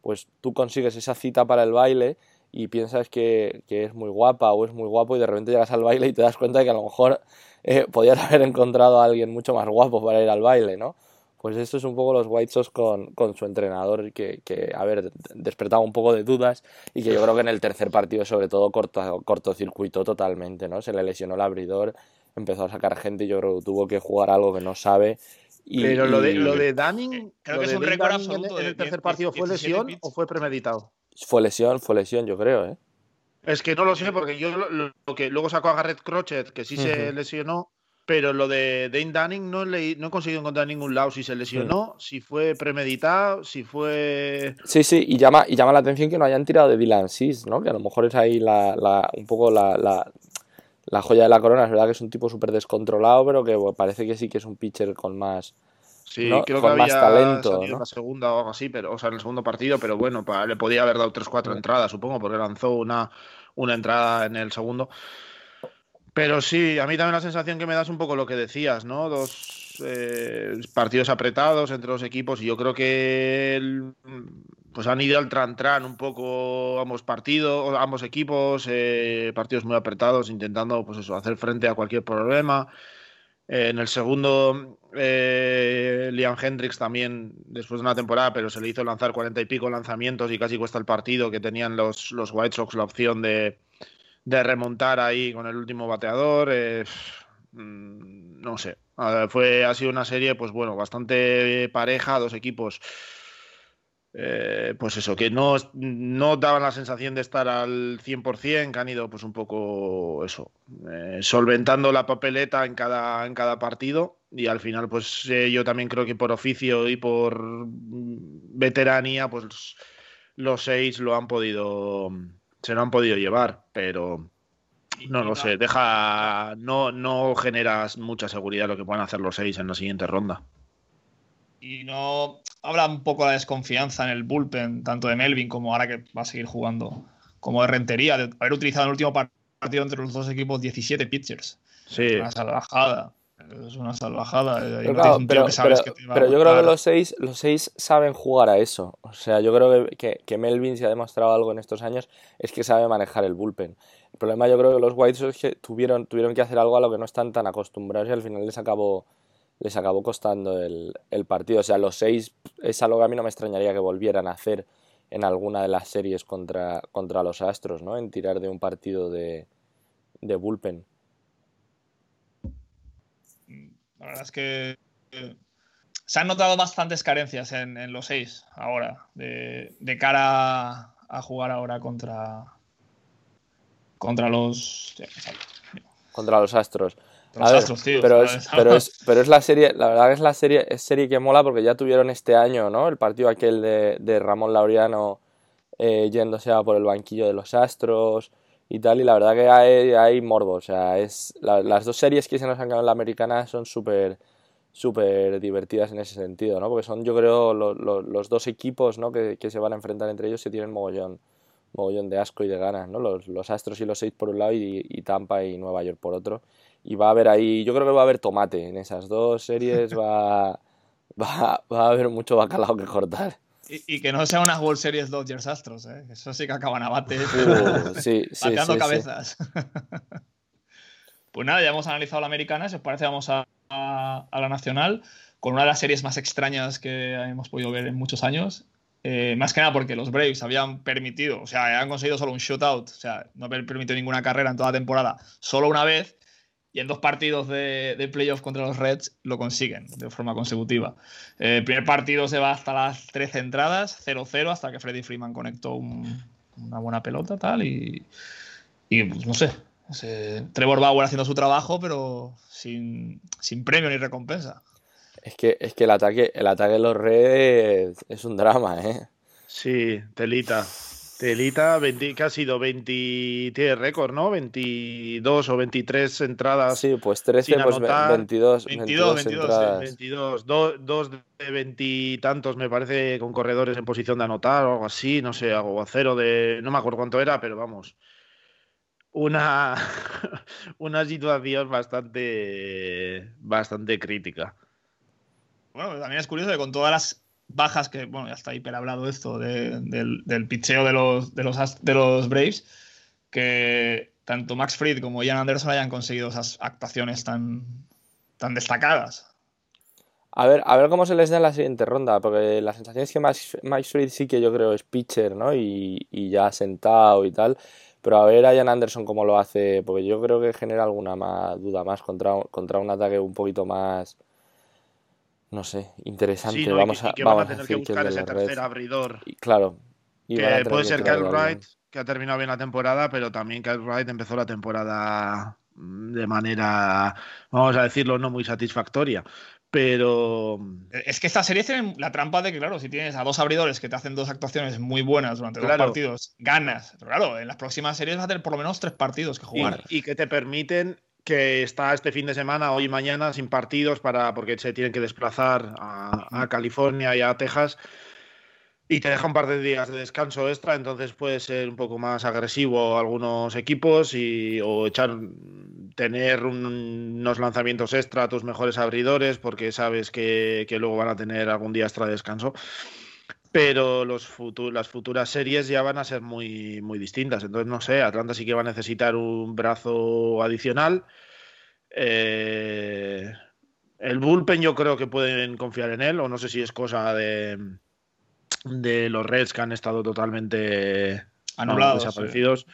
pues tú consigues esa cita para el baile y piensas que, que, es muy guapa o es muy guapo y de repente llegas al baile y te das cuenta de que a lo mejor eh, podías (laughs) haber encontrado a alguien mucho más guapo para ir al baile, ¿no? Pues esto es un poco los White Sox con, con su entrenador que, que, a ver, despertaba un poco de dudas y que yo creo que en el tercer partido sobre todo corto, cortocircuitó totalmente, ¿no? Se le lesionó el abridor, empezó a sacar gente y yo creo que tuvo que jugar algo que no sabe. Y, Pero lo de, y- lo de Danning, Creo lo que es un récord Dunning en- absoluto en de el tercer 10, partido fue 17 lesión o fue premeditado. Fue lesión, fue lesión, yo creo, ¿eh? Es que no lo sé, porque yo lo, lo que luego sacó a Garrett Crochet, que sí se lesionó, pero lo de Dane Dunning no, le, no he conseguido encontrar ningún lado si se lesionó, si fue premeditado, si fue. Sí, sí, y llama, y llama la atención que no hayan tirado de Dylan Sis, ¿no? Que a lo mejor es ahí la, la- un poco la, la, la joya de la corona. Es verdad que es un tipo súper descontrolado, pero que bueno, parece que sí que es un pitcher con más. Sí, ¿no? creo Con que más había talento, salido ¿no? en la segunda o algo así, pero, o sea, en el segundo partido, pero bueno, pa- le podía haber dado 3-4 Mm. entradas, supongo, porque lanzó una, una entrada en el segundo. Pero sí, a mí también la sensación que me das un poco lo que decías, ¿no? Dos eh, partidos apretados entre los equipos y yo creo que el- pues han ido al tran-tran un poco ambos partidos, ambos equipos, eh, partidos muy apretados, intentando pues eso, hacer frente a cualquier problema. Eh, en el segundo, eh, Liam Hendricks también, después de una temporada, pero se le hizo lanzar cuarenta y pico lanzamientos y casi cuesta el partido, que tenían los, los White Sox la opción de, de remontar ahí con el último bateador. eh, mm, no sé, fue, ha sido una serie, pues bueno, bastante pareja, dos equipos. Eh, pues eso, que no, no daban la sensación de estar al 100%, que han ido pues un poco eso, eh, solventando la papeleta en cada, en cada partido. Y al final pues eh, yo también creo que por oficio y por veteranía pues los seis lo han podido se lo han podido llevar pero no lo sé deja no no generas mucha seguridad lo que puedan hacer los seis en la siguiente ronda Y no habla un poco la desconfianza en el bullpen, tanto de Melvin como ahora que va a seguir jugando como de rentería, de haber utilizado en el último partido entre los dos equipos 17 pitchers. Sí. Una salvajada. Es una salvajada. Pero, claro, yo creo que los seis, los seis saben jugar a eso. O sea, yo creo que, que, que Melvin, si ha demostrado algo en estos años, es que sabe manejar el bullpen. El problema yo creo que los White Sox que tuvieron, tuvieron que hacer algo a lo que no están tan acostumbrados y al final les acabó, les acabó costando el, el partido. O sea, los seis es algo que a mí no me extrañaría que volvieran a hacer en alguna de las series contra, contra los Astros, ¿no? En tirar de un partido de, de bullpen. La verdad es que eh, se han notado bastantes carencias en, en los seis ahora, de, de cara a, a jugar ahora contra, contra los, contra los Astros. A ver, pero, es, pero, es, (laughs) pero es la serie, la verdad que es la serie, es serie que mola porque ya tuvieron este año, ¿no? El partido aquel de, de Ramón Laureano eh, yéndose a por el banquillo de los Astros y tal, y la verdad que hay, hay morbo, o sea, es la- las dos series que se nos han quedado en la americana son súper súper divertidas en ese sentido, ¿no? Porque son, yo creo, lo- lo- los dos equipos, ¿no? que, que se van a enfrentar entre ellos se tienen mogollón, mogollón de asco y de ganas, ¿no? Los, los Astros y los Seis por un lado y, y Tampa y Nueva York por otro. Y va a haber ahí, yo creo que va a haber tomate en esas dos series, va, (laughs) va, va a haber mucho bacalao que cortar. Y, y que no sea una World Series Dodgers Astros, ¿eh? Eso sí que acaban a bate. Uh, sí, sí, cabezas. pues nada, ya hemos analizado la americana, si os parece vamos a, a- a la nacional, con una de las series más extrañas que hemos podido ver en muchos años. Eh, más que nada porque los Braves habían permitido, o sea, han conseguido solo un shutout, o sea, no haber permitido ninguna carrera en toda temporada, solo una vez, y en dos partidos de, de playoff contra los Reds lo consiguen de forma consecutiva. Eh, el primer partido se va hasta las 13 entradas, 0-0, hasta que Freddie Freeman conectó un- una buena pelota tal y, y pues, no sé, ese- Trevor Bauer haciendo su trabajo, pero sin, sin premio ni recompensa. Es que, es que el ataque, el ataque de los Reds es un drama, ¿eh? Sí, telita. Telita, 20 que ha sido 20, tiene récord, ¿no? 22 o 23 entradas. Sí, pues 13, Sin pues ve- anotar. 22, 22, 22 22, entradas. 22, do- dos de veintitantos me parece con corredores en posición de anotar o algo así, no sé, algo a cero de, no me acuerdo cuánto era, pero vamos, una, (laughs) una situación bastante, bastante crítica. Bueno, también es curioso que con todas las bajas que, bueno, ya está hiper hablado esto de- del, del picheo de los, de, los, de los Braves, que tanto Max Fried como Ian Anderson hayan conseguido esas actuaciones tan, tan destacadas. A ver, a ver cómo se les da en la siguiente ronda, porque la sensación es que Max, Max Fried sí que yo creo es pitcher, ¿no? Y, y ya sentado y tal. Pero a ver a Ian Anderson cómo lo hace, porque yo creo que genera alguna más duda más contra, contra un ataque un poquito más, no sé, interesante. Sí, ¿no? Y Vamos a, y que van vamos a tener decir que buscar ese tercer abridor. Y claro. y Que puede ser Kyle. Wright, que ha terminado bien la temporada, pero también Kyle Wright empezó la temporada mm, de manera, vamos a decirlo, no muy satisfactoria. Pero Es que estas series tienen la trampa de que, claro, si tienes a dos abridores que te hacen dos actuaciones muy buenas durante dos Claro. partidos, ganas. Pero claro, en las próximas series vas a tener por lo menos tres partidos que y, jugar. y que te permiten que está este fin de semana, hoy y mañana, sin partidos, para porque se tienen que desplazar a, a California y a Texas. Y te deja un par de días de descanso extra, entonces puede ser un poco más agresivo algunos equipos y, o echar tener un- unos lanzamientos extra a tus mejores abridores porque sabes que, que luego van a tener algún día extra de descanso. Pero los futu- las futuras series ya van a ser muy, muy distintas. Entonces, no sé, Atlanta sí que va a necesitar un brazo adicional. Eh, el bullpen yo creo que pueden confiar en él, o no sé si es cosa de, de los Reds que han estado totalmente Anulados, desaparecidos.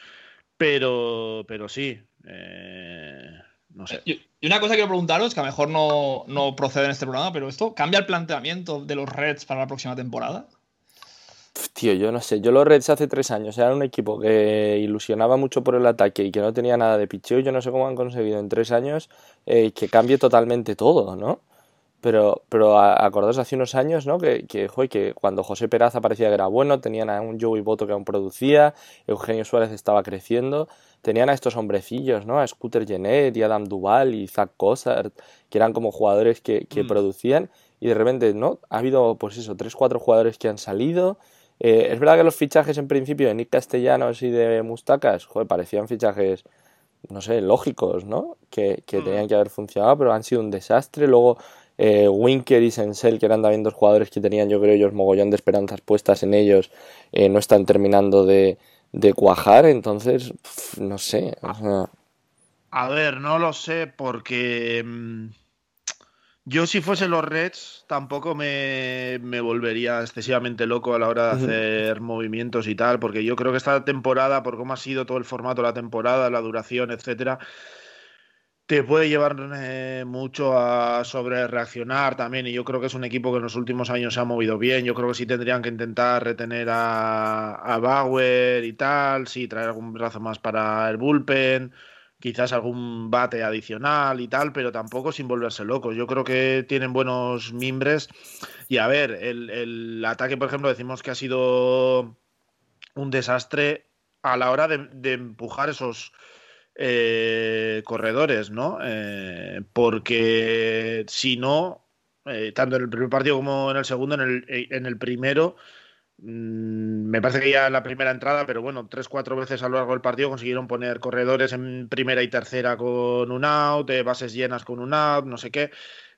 Pero, pero sí, eh, no sé. Y y una cosa que quiero preguntaros, que a lo mejor no, no procede en este programa, pero esto cambia el planteamiento de los Reds para la próxima temporada. Tío, yo no sé. Yo los Reds hace tres años eran un equipo que ilusionaba mucho por el ataque y que no tenía nada de picheo. Yo no sé cómo han conseguido en tres años eh, que cambie totalmente todo, ¿no? Pero, pero acordaos hace unos años, ¿no? Que, que, joder, que cuando José Peraza parecía que era bueno, tenían a un Joey Boto que aún producía, Eugenio Suárez estaba creciendo, tenían a estos hombrecillos, ¿no? A Scooter Genet y Adam Duval y Zach Cozart, que eran como jugadores que, que Mm. producían y de repente, ¿no? Ha habido, pues eso, tres, cuatro jugadores que han salido Eh, es verdad que los fichajes en principio de Nick Castellanos y de Mustacas, joder, parecían fichajes, no sé, lógicos, ¿no? Que, que tenían que haber funcionado, pero han sido un desastre. Luego eh, Winker y Sensel, que eran también dos jugadores que tenían, yo creo, ellos mogollón de esperanzas puestas en ellos, eh, no están terminando de, de cuajar, entonces, no sé. o sea, A ver, no lo sé porque mm, yo si fuese los Reds tampoco me, me volvería excesivamente loco a la hora de hacer movimientos y tal, porque yo creo que esta temporada, por cómo ha sido todo el formato la temporada, la duración, etcétera, te puede llevar eh, mucho a sobre reaccionar también. Y yo creo que es un equipo que en los últimos años se ha movido bien. Yo creo que sí tendrían que intentar retener a, a Bauer y tal, sí, traer algún brazo más para el bullpen, quizás algún bate adicional y tal, pero tampoco sin volverse locos. Yo creo que tienen buenos mimbres. Y a ver, el, el ataque, por ejemplo, decimos que ha sido un desastre a la hora de, de empujar esos eh, corredores, ¿no? Eh, porque si no, eh, tanto en el primer partido como en el segundo, en el, en el primero, me parece que ya la primera entrada, pero bueno, tres, cuatro veces a lo largo del partido consiguieron poner corredores en primera y tercera con un out, eh, bases llenas con un out, no sé qué.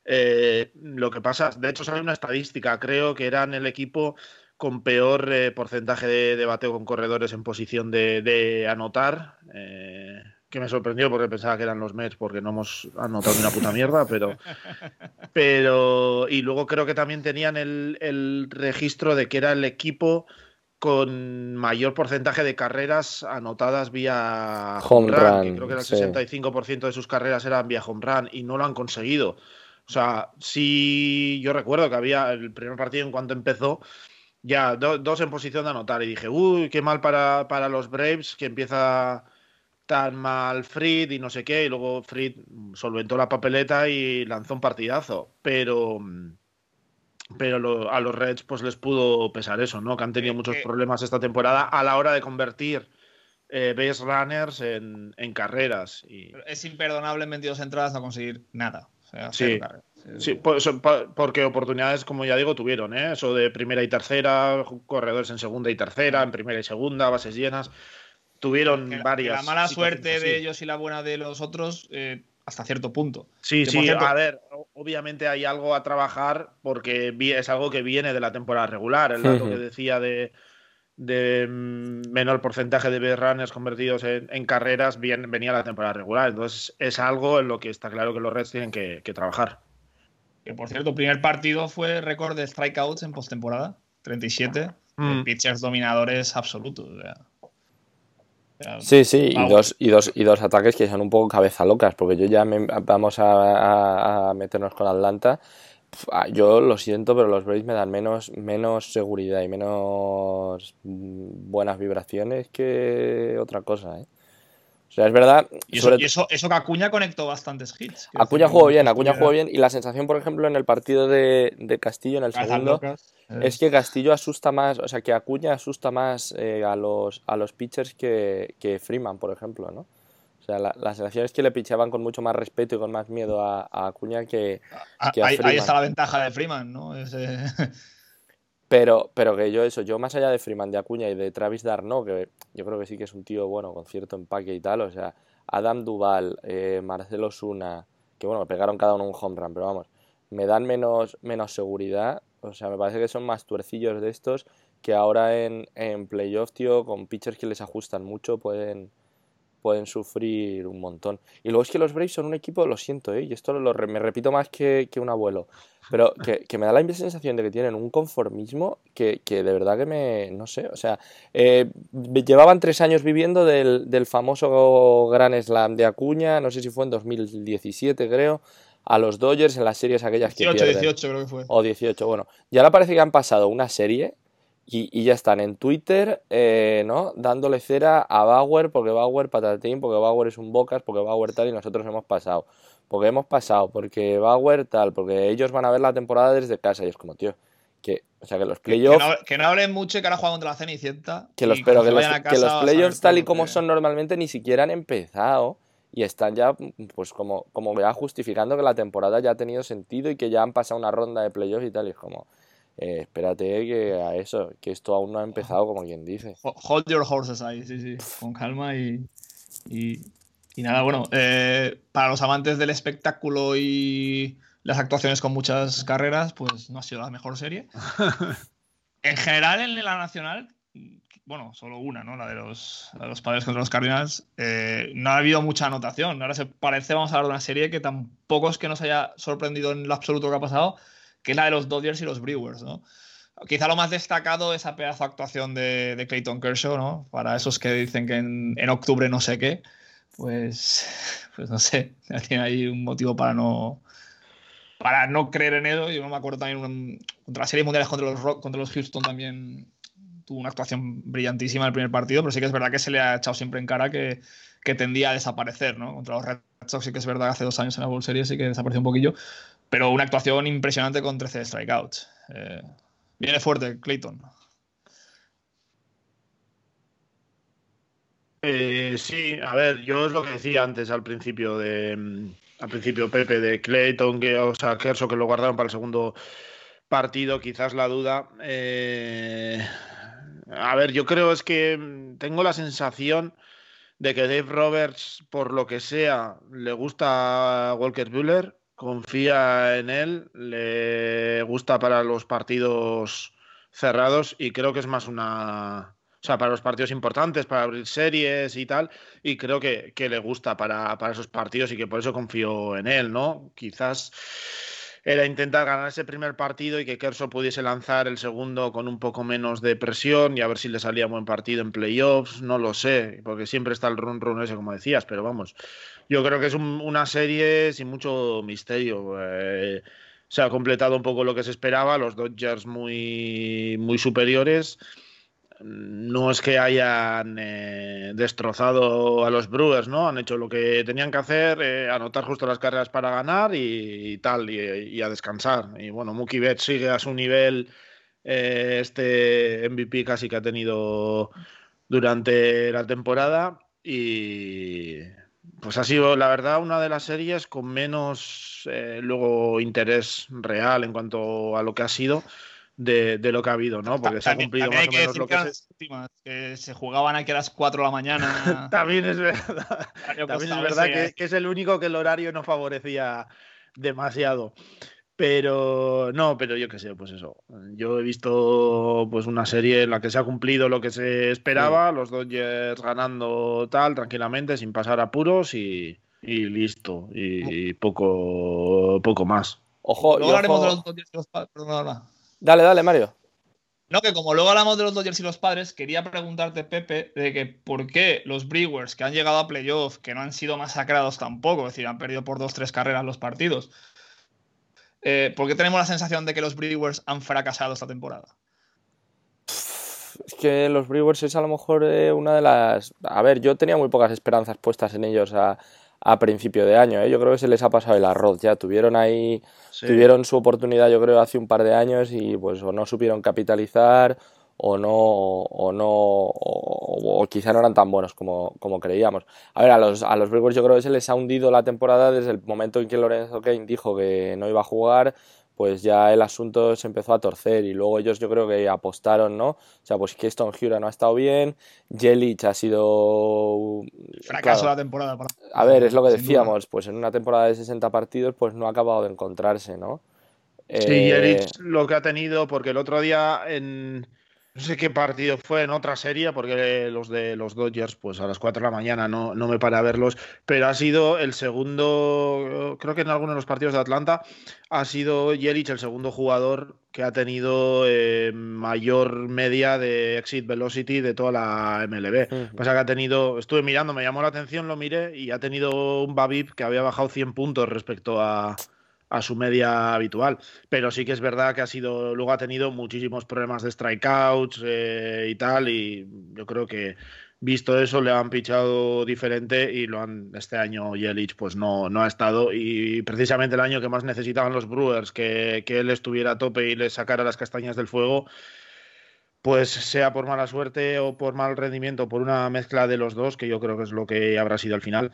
Eh, lo que pasa, de hecho, sale una estadística, creo que eran el equipo con peor eh, porcentaje de, de bateo con corredores en posición de, de anotar, eh, que me sorprendió porque pensaba que eran los Mets porque no hemos anotado ni una puta mierda, pero, (laughs) pero y luego creo que también tenían el, el registro de que era el equipo con mayor porcentaje de carreras anotadas vía Home run, que creo que era el sí. 65% de sus carreras eran vía home run y no lo han conseguido. O sea, sí, yo recuerdo que había el primer partido en cuanto empezó, ya do- dos en posición de anotar y dije, uy, qué mal para, para los Braves que empieza tan mal Fried y no sé qué, y luego Fried solventó la papeleta y lanzó un partidazo, pero pero lo- a los Reds pues les pudo pesar eso, ¿no? Que han tenido muchos problemas esta temporada a la hora de convertir eh, base runners en, en carreras y Es imperdonable en 22 entradas no conseguir nada. O sea, Sí. Sí, pues, porque oportunidades, como ya digo, tuvieron, ¿eh? Eso de primera y tercera, corredores en segunda y tercera, en primera y segunda, bases llenas. Tuvieron Que la, que varias. la mala suerte así. de ellos y la buena de los otros, eh, hasta cierto punto. Sí, Que, sí, cierto- a ver, obviamente hay algo a trabajar porque es algo que viene de la temporada regular. El dato que decía de, de mm, menor porcentaje de base runners convertidos en, en carreras bien, venía de la temporada regular. Entonces es algo en lo que está claro que los Reds tienen que, que trabajar. Que por cierto, el primer partido fue récord de strikeouts en postemporada, 37. Mm. Pitchers dominadores absolutos. o sea. Sea, Sí, sí, y dos, y, dos, y dos ataques que son un poco cabeza locas, porque yo ya me- vamos a, a- a meternos con Atlanta. Ah, Yo lo siento, pero los Braves me dan menos, menos seguridad y menos mm, buenas vibraciones que otra cosa, ¿eh? O sea, es verdad. Y eso, sobre- y eso, eso que Acuña conectó bastantes hits. Acuña jugó bien, Acuña jugó bien. Y la sensación, por ejemplo, en el partido de, de Castillo, en el segundo, locas. Eh, es que Castillo asusta más, o sea, que Acuña asusta más eh, a los, a los pitchers que, que Freeman, por ejemplo, ¿no? O sea, la, la sensación es que le pichaban con mucho más respeto y con más miedo a, a Acuña que... Ah, que a ahí, ahí Freeman. está la ventaja de Freeman, ¿no? Ese- (laughs) Pero, pero que yo eso, yo más allá de Freeman, de Acuña y de Travis Darno, que yo creo que sí que es un tío bueno, con cierto empaque y tal, o sea, Adam Duval, eh, Marcelo Suna, que bueno, pegaron cada uno un home run, pero vamos, me dan menos, menos seguridad, o sea, me parece que son más tuercillos de estos que ahora en, en playoff, tío, con pitchers que les ajustan mucho, pueden, pueden sufrir un montón. Y luego es que los Braves son un equipo, lo siento, ¿eh? y esto lo, me repito más que, que un abuelo, pero que, que me da la sensación de que tienen un conformismo que, que de verdad que me, no sé, o sea, eh, llevaban tres años viviendo del, del famoso Gran Slam de Acuña, no sé si fue en 2017 creo, a los Dodgers en las series aquellas que 18, pierden. 18 creo que fue. O 18, bueno. Y ahora parece que han pasado una serie y, y ya están en Twitter, eh, ¿no? Dándole cera a Bauer, porque Bauer patatín, porque Bauer es un bocas, porque Bauer tal, y nosotros hemos pasado. Porque hemos pasado, porque Bauer tal, porque ellos van a ver la temporada desde casa. Y es como, tío, que, o sea, que los Que, que playoffs, no, que no hablen mucho y que ahora juegan contra la Cenicienta. que los, pero que los, que los playoffs tal y como son normalmente ni siquiera han empezado y están ya, pues como, como ya justificando que la temporada ya ha tenido sentido y que ya han pasado una ronda de playoffs y tal. Y es como, eh, espérate que a eso, que esto aún no ha empezado, como quien dice. Hold your horses ahí, sí, sí, con calma y, y, nada, bueno, eh, para los amantes del espectáculo y las actuaciones con muchas carreras, pues no ha sido la mejor serie. (laughs) en general, en la nacional, bueno, solo una, ¿no? La de los, los padres contra los Cardinals. Eh, no ha habido mucha anotación. Ahora se parece, vamos a hablar de una serie que tampoco es que nos haya sorprendido en lo absoluto que ha pasado, que es la de los Dodgers y los Brewers, ¿no? Quizá lo más destacado es esa pedazo de actuación de, Clayton Kershaw, ¿no? Para esos que dicen que en, octubre no sé qué, pues, pues no sé, (laughs) tiene ahí un motivo para no, para no creer en eso. Yo no me acuerdo también contra las series mundiales contra los, contra los Houston también tuvo una actuación brillantísima en el primer partido, pero sí que es verdad que se le ha echado siempre en cara que, que tendía a desaparecer, ¿no? Contra los Red Sox sí que es verdad que hace dos años en la World Series sí que desapareció un poquillo, pero una actuación impresionante con 13 strikeouts. Eh, viene fuerte Clayton. Eh, sí, a ver, yo es lo que decía antes al principio de al principio Pepe de Clayton, que o sea, Kerso que lo guardaron para el segundo partido, quizás la duda. Eh, a ver, yo creo es que mm, tengo la sensación de que Dave Roberts, por lo que sea, le gusta a Walker Buehler, confía en él, le gusta para los partidos cerrados y creo que es más una... O sea, para los partidos importantes, para abrir series y tal, y creo que, le gusta para, para esos partidos y que por eso confío en él, ¿no? Quizás era intentar ganar ese primer partido y que Kershaw pudiese lanzar el segundo con un poco menos de presión y a ver si le salía buen partido en playoffs, no lo sé, porque siempre está el run run ese como decías, pero vamos, yo creo que es una serie sin mucho misterio. Eh, se ha completado un poco lo que se esperaba, los Dodgers muy, muy superiores no es que hayan eh, destrozado a los Brewers, ¿no? Han hecho lo que tenían que hacer, eh, anotar justo las carreras para ganar y, tal, y, a descansar. Y bueno, Mookie Betts sigue a su nivel, eh, este MVP casi que ha tenido durante la temporada y pues ha sido, la verdad, una de las series con menos luego interés real en cuanto a lo que ha sido de, lo que ha habido, ¿no? Porque se ha cumplido más o menos lo que, se... que se jugaban aquí a las 4 de la mañana. (laughs) También es verdad. También es verdad que, es el único que el horario no favorecía demasiado. Pero no, pero yo qué sé, pues eso. Yo he visto pues una serie en la que se ha cumplido lo que se esperaba, los Dodgers ganando tal, tranquilamente, sin pasar apuros y, y listo. Y, poco, poco más. Ojo, Luego hablaremos de los Dodgers los Dale, dale, Mario. No, que como luego hablamos de los Dodgers y los padres, quería preguntarte, Pepe, de que por qué los Brewers, que han llegado a playoff, que no han sido masacrados tampoco, es decir, han perdido por dos, tres carreras los partidos, eh, ¿por qué tenemos la sensación de que los Brewers han fracasado esta temporada? Es que los Brewers es a lo mejor eh, una de las... A ver, yo tenía muy pocas esperanzas puestas en ellos a, a principio de año. ¿eh? Yo creo que se les ha pasado el arroz ya. Tuvieron ahí, tuvieron su oportunidad, yo creo, hace un par de años y pues o no supieron capitalizar o no, o no, o, quizá no eran tan buenos como, como creíamos. A ver, a los, a los Brewers yo creo que se les ha hundido la temporada desde el momento en que Lorenzo Kane dijo que no iba a jugar pues ya el asunto se empezó a torcer y luego ellos yo creo que apostaron, ¿no? O sea, pues que Stone Hura no ha estado bien, Jelic ha sido... Fracaso la temporada. A ver, es lo que decíamos, pues en una temporada de 60 partidos pues no ha acabado de encontrarse, ¿no? Sí, eh... lo que ha tenido, porque el otro día en no sé qué partido fue en otra serie, porque los de los Dodgers, pues a las 4 de la mañana no, no me para a verlos, pero ha sido el segundo, creo que en algunos de los partidos de Atlanta, ha sido Yelich el segundo jugador que ha tenido eh, mayor media de exit velocity de toda la MLB. Pasa que ha tenido, estuve mirando, me llamó la atención, lo miré y ha tenido un Babip que había bajado 100 puntos respecto a, a su media habitual. Pero sí que es verdad que ha sido, luego ha tenido muchísimos problemas de strikeouts eh, y tal, y yo creo que visto eso le han pichado diferente y lo han este año Yelich pues no, no ha estado y precisamente el año que más necesitaban los Brewers que, que él estuviera a tope y les sacara las castañas del fuego pues sea por mala suerte o por mal rendimiento, por una mezcla de los dos, que yo creo que es lo que habrá sido al final,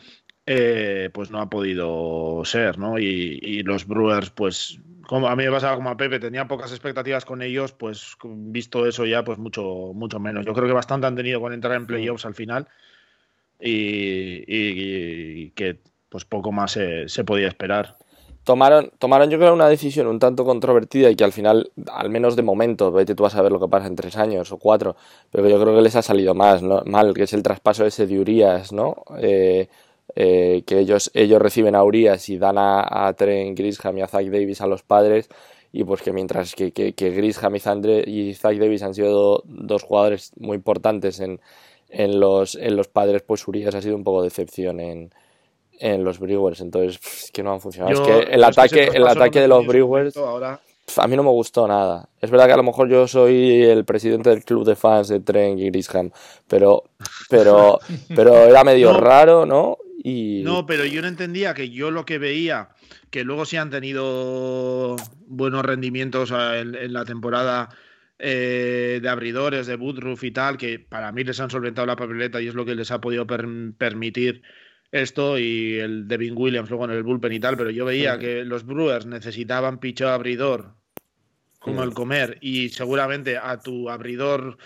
eh, pues no ha podido ser, ¿no? Y, los Brewers, pues, como a mí me pasaba como a Pepe, tenía pocas expectativas con ellos, pues visto eso ya, pues mucho, mucho menos. Yo creo que bastante han tenido con entrar en playoffs al final y, que pues poco más se, podía esperar. Tomaron, tomaron, yo creo, una decisión un tanto controvertida y que al final, al menos de momento, vete tú a saber lo que pasa en tres años o cuatro, pero yo creo que les ha salido más, mal, que es el traspaso ese de Urias, ¿no? Eh, eh, que ellos, ellos reciben a Urias y dan a, a Trent Grisham y a Zach Davis a los padres y pues que mientras que, que, Grisham y, y Zach Davis han sido dos jugadores muy importantes en, en, los, en los padres, pues Urias ha sido un poco de decepción en, en los Brewers, entonces es que no han funcionado. es que el ataque, el ataque de los Brewers a mí no me gustó nada. Es verdad que a lo mejor yo soy el presidente del club de fans de Trent y Grisham, pero, pero, (laughs) pero era medio raro, ¿no? No, pero yo no entendía que yo lo que veía, que luego sí han tenido buenos rendimientos en, la temporada eh, de abridores, de Woodruff y tal, que para mí les han solventado la papeleta y es lo que les ha podido permitir esto y el Devin Williams luego en el bullpen y tal, pero yo veía que los Brewers necesitaban picho abridor como el comer y seguramente a tu abridor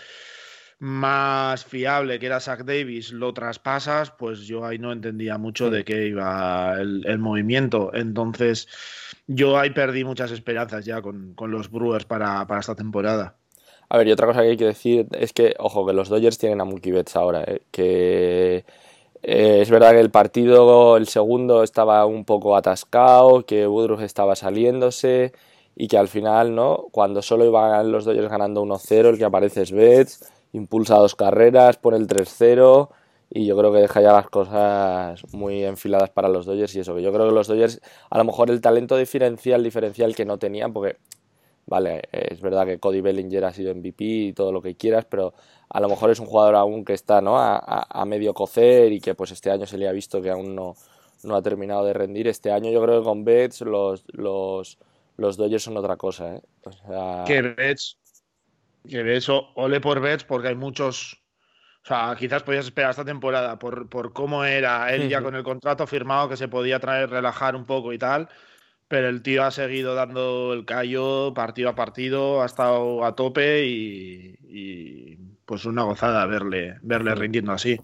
más fiable que era Zach Davis lo traspasas, pues yo ahí no entendía mucho de qué iba el, movimiento. Entonces, yo ahí perdí muchas esperanzas ya con, los Brewers para, esta temporada. A ver, y otra cosa que hay que decir es que, ojo, que los Dodgers tienen a Mookie Betts ahora, ¿eh? que eh, es verdad que el partido, el segundo, estaba un poco atascado, que Woodruff estaba saliéndose y que al final, ¿no? Cuando solo iban los Dodgers ganando 1-0, el que aparece es Betts impulsa dos carreras, pone el 3-0 y yo creo que deja ya las cosas muy enfiladas para los Dodgers y eso, que yo creo que los Dodgers a lo mejor el talento diferencial, diferencial que no tenían, porque vale, es verdad que Cody Bellinger ha sido MVP y todo lo que quieras, pero a lo mejor es un jugador aún que está ¿no? a, medio cocer y que pues este año se le ha visto que aún no, no ha terminado de rendir. Este año yo creo que con Betts los, los, los Dodgers son otra cosa. ¿eh? Que Betts que ole por Betts, porque hay muchos. O sea, quizás podías esperar esta temporada por, por cómo era él ya con el contrato firmado, que se podía traer, relajar un poco y tal. Pero el tío ha seguido dando el callo partido a partido, ha estado a tope y, pues una gozada verle, verle rindiendo así.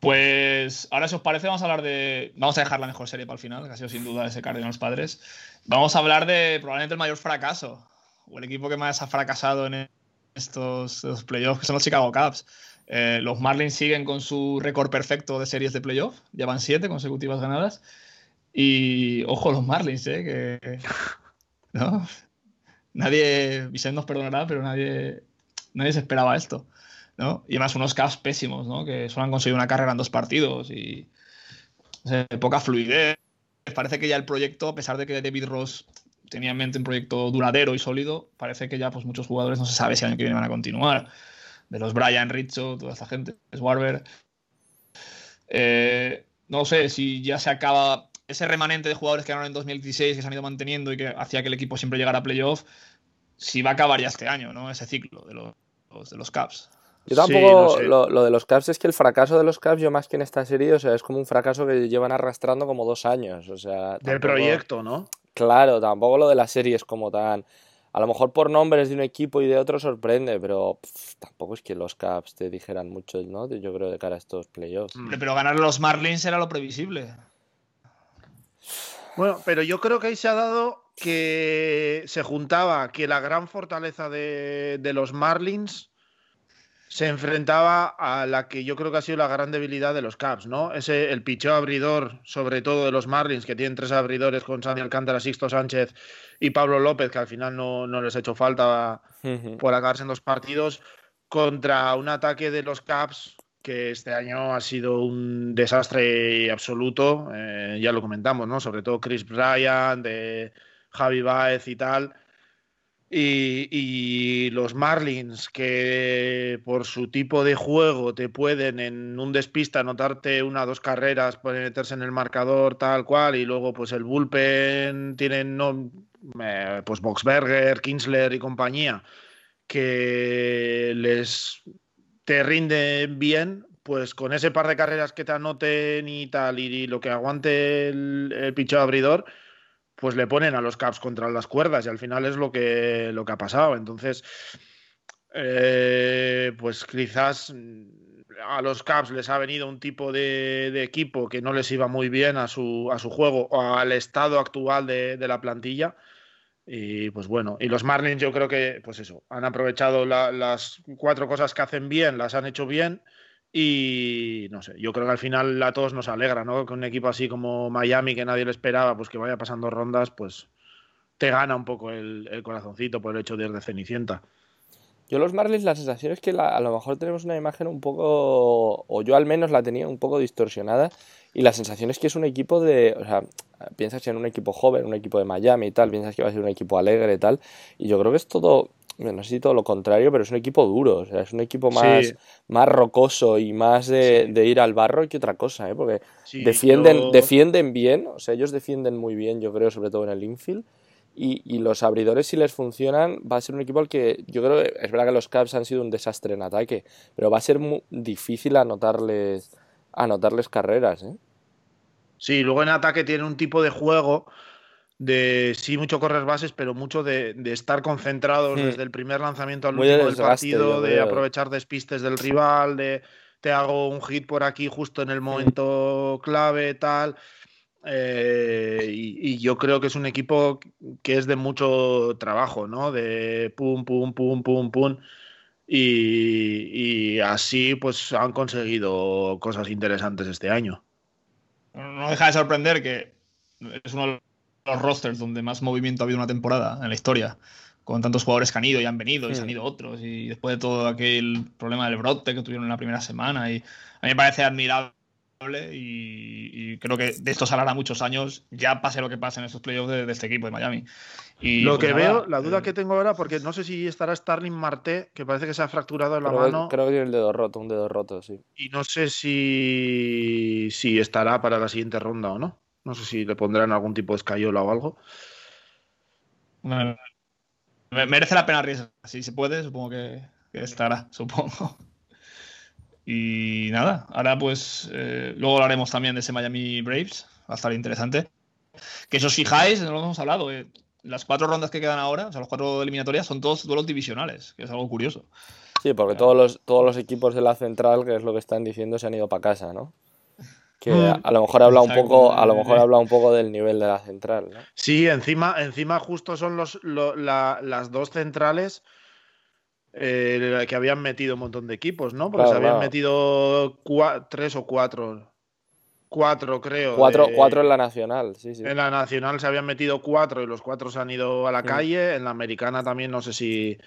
Pues ahora, si os parece, vamos a hablar de. Vamos a dejar la mejor serie para el final, que ha sido sin duda ese Cardinals Padres. Vamos a hablar de probablemente el mayor fracaso o el equipo que más ha fracasado en estos, playoffs, que son los Chicago Cubs. Eh, los Marlins siguen con su récord perfecto de series de playoffs, llevan siete consecutivas ganadas. Y ojo, los Marlins, ¿eh? que ¿no? nadie, Vicente nos perdonará, pero nadie, nadie se esperaba esto. ¿no? Y además unos Cubs pésimos, ¿no? que solo han conseguido una carrera en dos partidos y poca fluidez. Parece que ya el proyecto, a pesar de que David Ross tenía en mente un proyecto duradero y sólido, parece que ya pues, muchos jugadores no se sabe si el año que viene van a continuar. De los Brian, Richo, toda esta gente, Swarber. Eh, no sé si ya se acaba ese remanente de jugadores que ganaron en 2016 que se han ido manteniendo y que hacía que el equipo siempre llegara a playoff, si va a acabar ya este año, ¿no? Ese ciclo de los, de los Caps. Yo tampoco, lo, de los Caps es que el fracaso de los Caps, yo más que en esta serie, o sea, es como un fracaso que llevan arrastrando como dos años, o sea... Del proyecto, ¿no? Claro, tampoco lo de la serie es como tan. A lo mejor por nombres de un equipo y de otro sorprende, pero tampoco es que los Caps te dijeran mucho, ¿no? Yo creo de cara a estos playoffs. Pero ganar los Marlins era lo previsible. Bueno, pero yo creo que ahí se ha dado que se juntaba que la gran fortaleza de, de los Marlins se enfrentaba a la que yo creo que ha sido la gran debilidad de los Caps, ¿no? Ese, el picheo abridor, sobre todo de los Marlins, que tienen tres abridores con Sandy Alcántara, Sixto Sánchez y Pablo López, que al final no, les ha hecho falta por acabarse en dos partidos, contra un ataque de los Caps que este año ha sido un desastre absoluto, eh, ya lo comentamos, ¿no? Sobre todo Chris Bryant, de Javi Baez y tal y, los Marlins, que por su tipo de juego te pueden en un despista anotarte una o dos carreras, pueden meterse en el marcador tal cual, y luego pues el bullpen tienen no, eh, pues Boxberger, Kinsler y compañía, que les te rinden bien, pues con ese par de carreras que te anoten y tal, y, lo que aguante el, el abridor, pues le ponen a los Caps contra las cuerdas y al final es lo que, lo que ha pasado. Entonces, eh, pues quizás a los Caps les ha venido un tipo de, equipo que no les iba muy bien a su, a su juego o al estado actual de, la plantilla. Y pues bueno, y los Marlins yo creo que, pues eso, han aprovechado las cuatro cosas que hacen bien, las han hecho bien. Y no sé, yo creo que al final a todos nos alegra, ¿no? Que un equipo así como Miami, que nadie le esperaba, pues que vaya pasando rondas, pues te gana un poco el, el corazoncito por el hecho de ir de Cenicienta. Yo los Marlins la sensación es que a lo mejor tenemos una imagen un poco, o yo al menos la tenía un poco distorsionada, y la sensación es que es un equipo de, o sea, piensas en un equipo joven, un equipo de Miami y tal, piensas que va a ser un equipo alegre y tal, y yo creo que es todo, no sé si todo lo contrario, pero es un equipo duro, o sea, es un equipo más, más rocoso y más de, ir al barro que otra cosa, ¿eh? porque defienden, defienden bien, o sea, ellos defienden muy bien, yo creo, sobre todo en el infield, y, los abridores, si les funcionan, va a ser un equipo al que yo creo es verdad que los Cavs han sido un desastre en ataque, pero va a ser muy difícil anotarles, anotarles carreras. ¿eh? Sí, luego en ataque tiene un tipo de juego de sí, mucho correr bases, pero mucho de, estar concentrados desde el primer lanzamiento al último del partido, de aprovechar despistes del rival, de te hago un hit por aquí justo en el momento clave, tal. Eh, y, yo creo que es un equipo que es de mucho trabajo, ¿no? De pum, pum, pum, pum, pum. Y, así pues han conseguido cosas interesantes este año. No deja de sorprender que es uno de los rosters donde más movimiento ha habido una temporada en la historia, con tantos jugadores que han ido y han venido y se han ido otros, y después de todo aquel problema del brote que tuvieron en la primera semana, y a mí me parece admirable y, creo que de esto saldrá muchos años, ya pase lo que pase en estos playoffs de, este equipo de Miami. Y, lo pues que veo, la duda eh, que tengo ahora, porque no sé si estará Starling Marte, que parece que se ha fracturado en la mano. Creo que tiene el dedo roto, un dedo roto, sí. Y no sé si, si estará para la siguiente ronda o no. No sé si le pondrán algún tipo de escayola o algo. merece la pena arriesgar. Si se puede, supongo que estará, supongo. Y nada, ahora pues eh, luego hablaremos también de ese Miami Braves, va a estar interesante. Que si os fijáis, no lo hemos hablado, eh, las cuatro rondas que quedan ahora, o sea, las cuatro eliminatorias, son todos duelos divisionales, que es algo curioso. Sí, porque todos los, todos los equipos de la central, que es lo que están diciendo, se han ido para casa, ¿no? que mm. a, lo mejor habla un poco a lo mejor habla un poco del nivel de la central ¿no? sí encima encima justo son los las dos centrales eh, que habían metido un montón de equipos, ¿no? Porque se habían metido tres o cuatro. Cuatro, creo. Cuatro, cuatro en la nacional, sí, sí. En la nacional se habían metido cuatro y los cuatro se han ido a la calle. En la americana también, no sé si.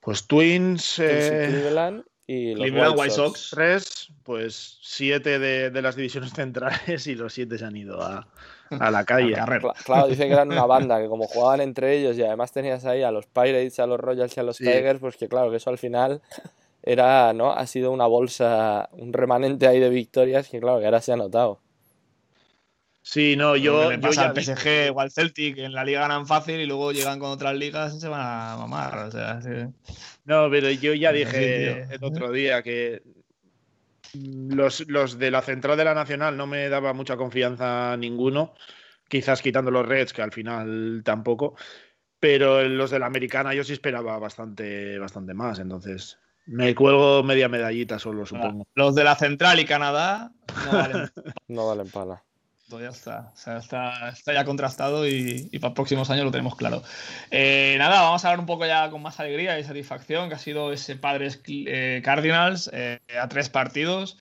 Pues Twins. Eh, Cleveland y los White, Sox. Tres, pues siete de, de, las divisiones (laughs) centrales y los siete se han ido a, a la calle. Claro, dicen que eran una banda, que como jugaban entre ellos y además tenías ahí a los Pirates, a los Royals y a los Tigers, pues que claro, que eso al final era, ¿no? Ha sido una bolsa, un remanente ahí de victorias que claro, que ahora se ha notado. Sí, no, yo. yo pasa al PSG o al Celtic, en la liga ganan fácil y luego llegan con otras ligas y se van a mamar. O sea, No, pero yo ya dije el otro día que los, los, de la central de la Nacional no me daba mucha confianza ninguno, quizás quitando los Reds, que al final tampoco, pero los de la Americana yo sí esperaba bastante, bastante más, entonces me cuelgo media medallita solo, supongo. Los de la Central y Canadá no valen, (laughs) no valen pala ya está. está, ya contrastado y, para próximos años lo tenemos claro. Eh, nada, vamos a hablar un poco ya con más alegría y satisfacción, que ha sido ese Padres eh, Cardinals eh, a tres partidos.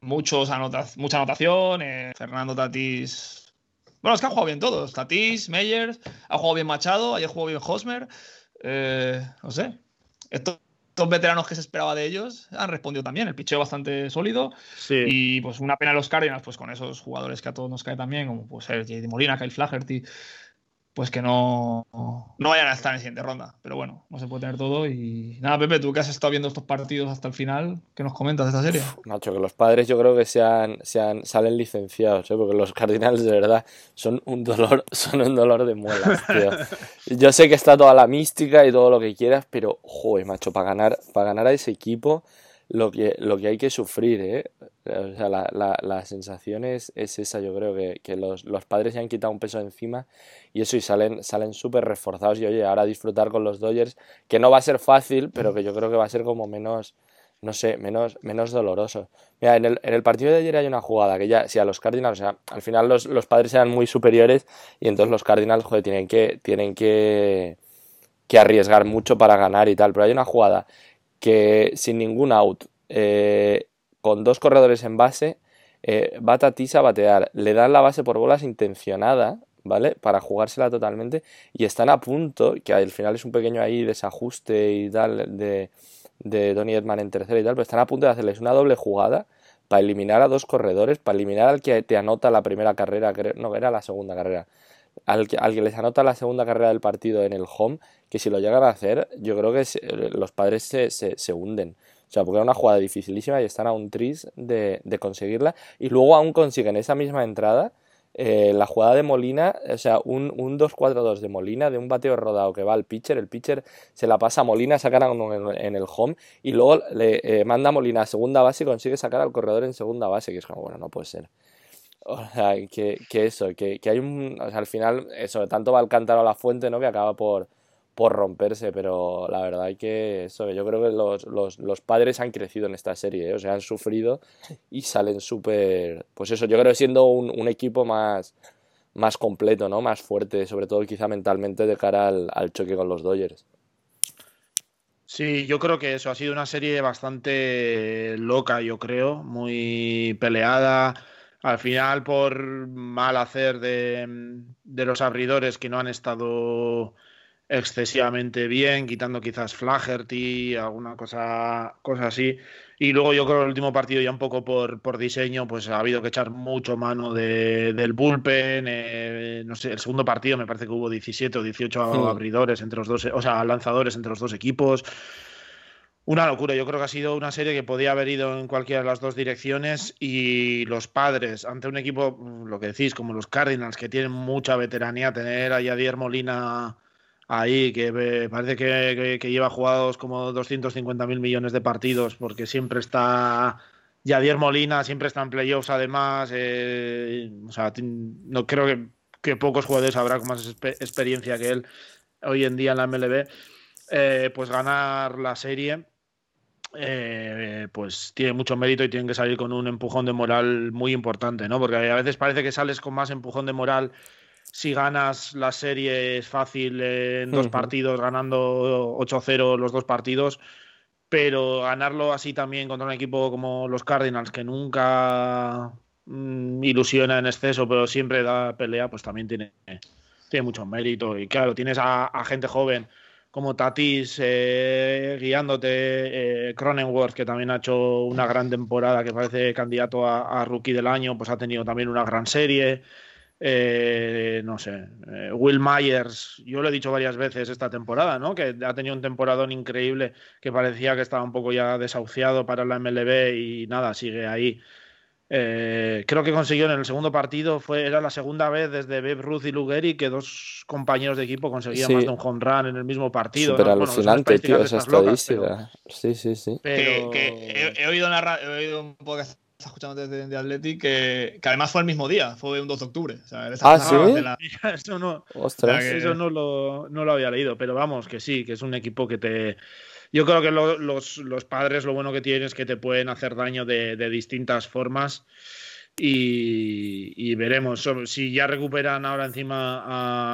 Muchos mucha anotación. Fernando Tatís. Bueno, es que han jugado bien todos. Tatís, Meyers, ha jugado bien Machado, ayer jugó bien Hosmer. no sé. Esto veteranos que se esperaba de ellos han respondido también. El picheo bastante sólido. Y pues una pena los Cardinals, pues con esos jugadores que a todos nos cae también, como pues J.D. Molina, Kyle Flaherty, pues que no, no vayan a estar en siguiente ronda. Pero bueno, no se puede tener todo. Y nada, Pepe, tú que has estado viendo estos partidos hasta el final, ¿qué nos comentas de esta serie? Nacho, que los padres yo creo que sean, sean, salen licenciados, ¿eh? porque los Cardinals de verdad son un dolor, (laughs) son un dolor de muelas, tío. yo sé que está toda la mística y todo lo que quieras, pero joder, macho, para ganar, para ganar a ese equipo lo que, lo que hay que sufrir, ¿eh? O sea, la, la, la sensación es, es, esa, yo creo, que, que los, los, padres se han quitado un peso encima y eso, y salen salen súper reforzados y oye, ahora disfrutar con los Dodgers, que no va a ser fácil, pero que yo creo que va a ser como menos, no sé, menos, menos doloroso. Mira, en el, en el partido de ayer hay una jugada que ya, si a los Cardinals, o sea, al final los, los padres eran muy superiores y entonces los Cardinals, joder, tienen que, tienen que, que arriesgar mucho para ganar y tal, pero hay una jugada que sin ningún out, eh, con dos corredores en base, eh, va Tatis a batear, le dan la base por bolas intencionada, ¿vale? Para jugársela totalmente y están a punto, que al final es un pequeño ahí desajuste y tal de, de Donny Edman en tercera y tal, pero están a punto de hacerles una doble jugada para eliminar a dos corredores, para eliminar al que te anota la primera carrera, no, era la segunda carrera, al que, al que les anota la segunda carrera del partido en el home, que si lo llegan a hacer, yo creo que se, los padres se, se, hunden. O sea, porque era una jugada dificilísima y están a un tris de, de conseguirla. Y luego aún consiguen esa misma entrada. Eh, la jugada de Molina, o sea, un, un 2-4-2 de Molina, de un bateo rodado que va al pitcher, el pitcher se la pasa a Molina, sacan en, en el home y luego le eh, manda a Molina a segunda base y consigue sacar al corredor en segunda base, que es como, bueno, no puede ser. O sea, que, que eso, que, que, hay un. O sea, al final, eso, tanto va el cántaro a la fuente, ¿no? Que acaba por, por romperse, pero la verdad es que eso, yo creo que los, los, los padres han crecido en esta serie, ¿eh? o sea, han sufrido y salen súper. Pues eso, yo creo siendo un, un, equipo más, más completo, ¿no? Más fuerte, sobre todo quizá mentalmente de cara al, al choque con los Dodgers. Sí, yo creo que eso ha sido una serie bastante loca, yo creo, muy peleada al final por mal hacer de, de, los abridores que no han estado excesivamente bien, quitando quizás Flaherty, alguna cosa, cosa así. Y luego yo creo que el último partido ya un poco por, por diseño, pues ha habido que echar mucho mano de, del bullpen. Eh, no sé, el segundo partido me parece que hubo 17 o 18 mm. abridores entre los dos, o sea, lanzadores entre los dos equipos una locura. Yo creo que ha sido una serie que podía haber ido en cualquiera de las dos direcciones y los padres, ante un equipo, lo que decís, como los Cardinals, que tienen mucha veteranía, tener a Yadier Molina ahí, que parece que, lleva jugados como 250 mil millones de partidos, porque siempre está... Yadier Molina siempre está en playoffs, además. Eh, o sea, no creo que, que, pocos jugadores habrá con más experiencia que él hoy en día en la MLB. Eh, pues ganar la serie eh, pues tiene mucho mérito y tienen que salir con un empujón de moral muy importante, ¿no? Porque a veces parece que sales con más empujón de moral si ganas la serie es fácil en dos uh -huh. partidos, ganando 8-0 los dos partidos, pero ganarlo así también contra un equipo como los Cardinals, que nunca mmm, ilusiona en exceso, pero siempre da pelea, pues también tiene, tiene mucho mérito. Y claro, tienes a, a gente joven como Tatis eh, guiándote, eh, Cronenworth, que también ha hecho una gran temporada, que parece candidato a, rookie del año, pues ha tenido también una gran serie. Eh, no sé, eh, Will Myers, yo lo he dicho varias veces esta temporada, ¿no? Que ha tenido un temporadón increíble que parecía que estaba un poco ya desahuciado para la MLB y nada, sigue ahí. Eh, creo que consiguió en el segundo partido, fue, era la segunda vez desde Babe Ruth y Lugeri que dos compañeros de equipo conseguían sí. más de un home run en el mismo partido. Súper ¿no? alucinante, bueno, tío, esa estadística. Locas, pero... Sí, sí, sí. Pero... Que, que he, he, oído he oído un podcast escuchando desde de Athletic que, que, además fue el mismo día, fue un 2 de octubre. O sea, ah, sí. La... (laughs) Eso, no, eso no, lo, no lo había leído, pero vamos, que sí, que es un equipo que te yo creo que lo, los, los, padres lo bueno que tienen es que te pueden hacer daño de, de distintas formas. Y, y, veremos si ya recuperan ahora encima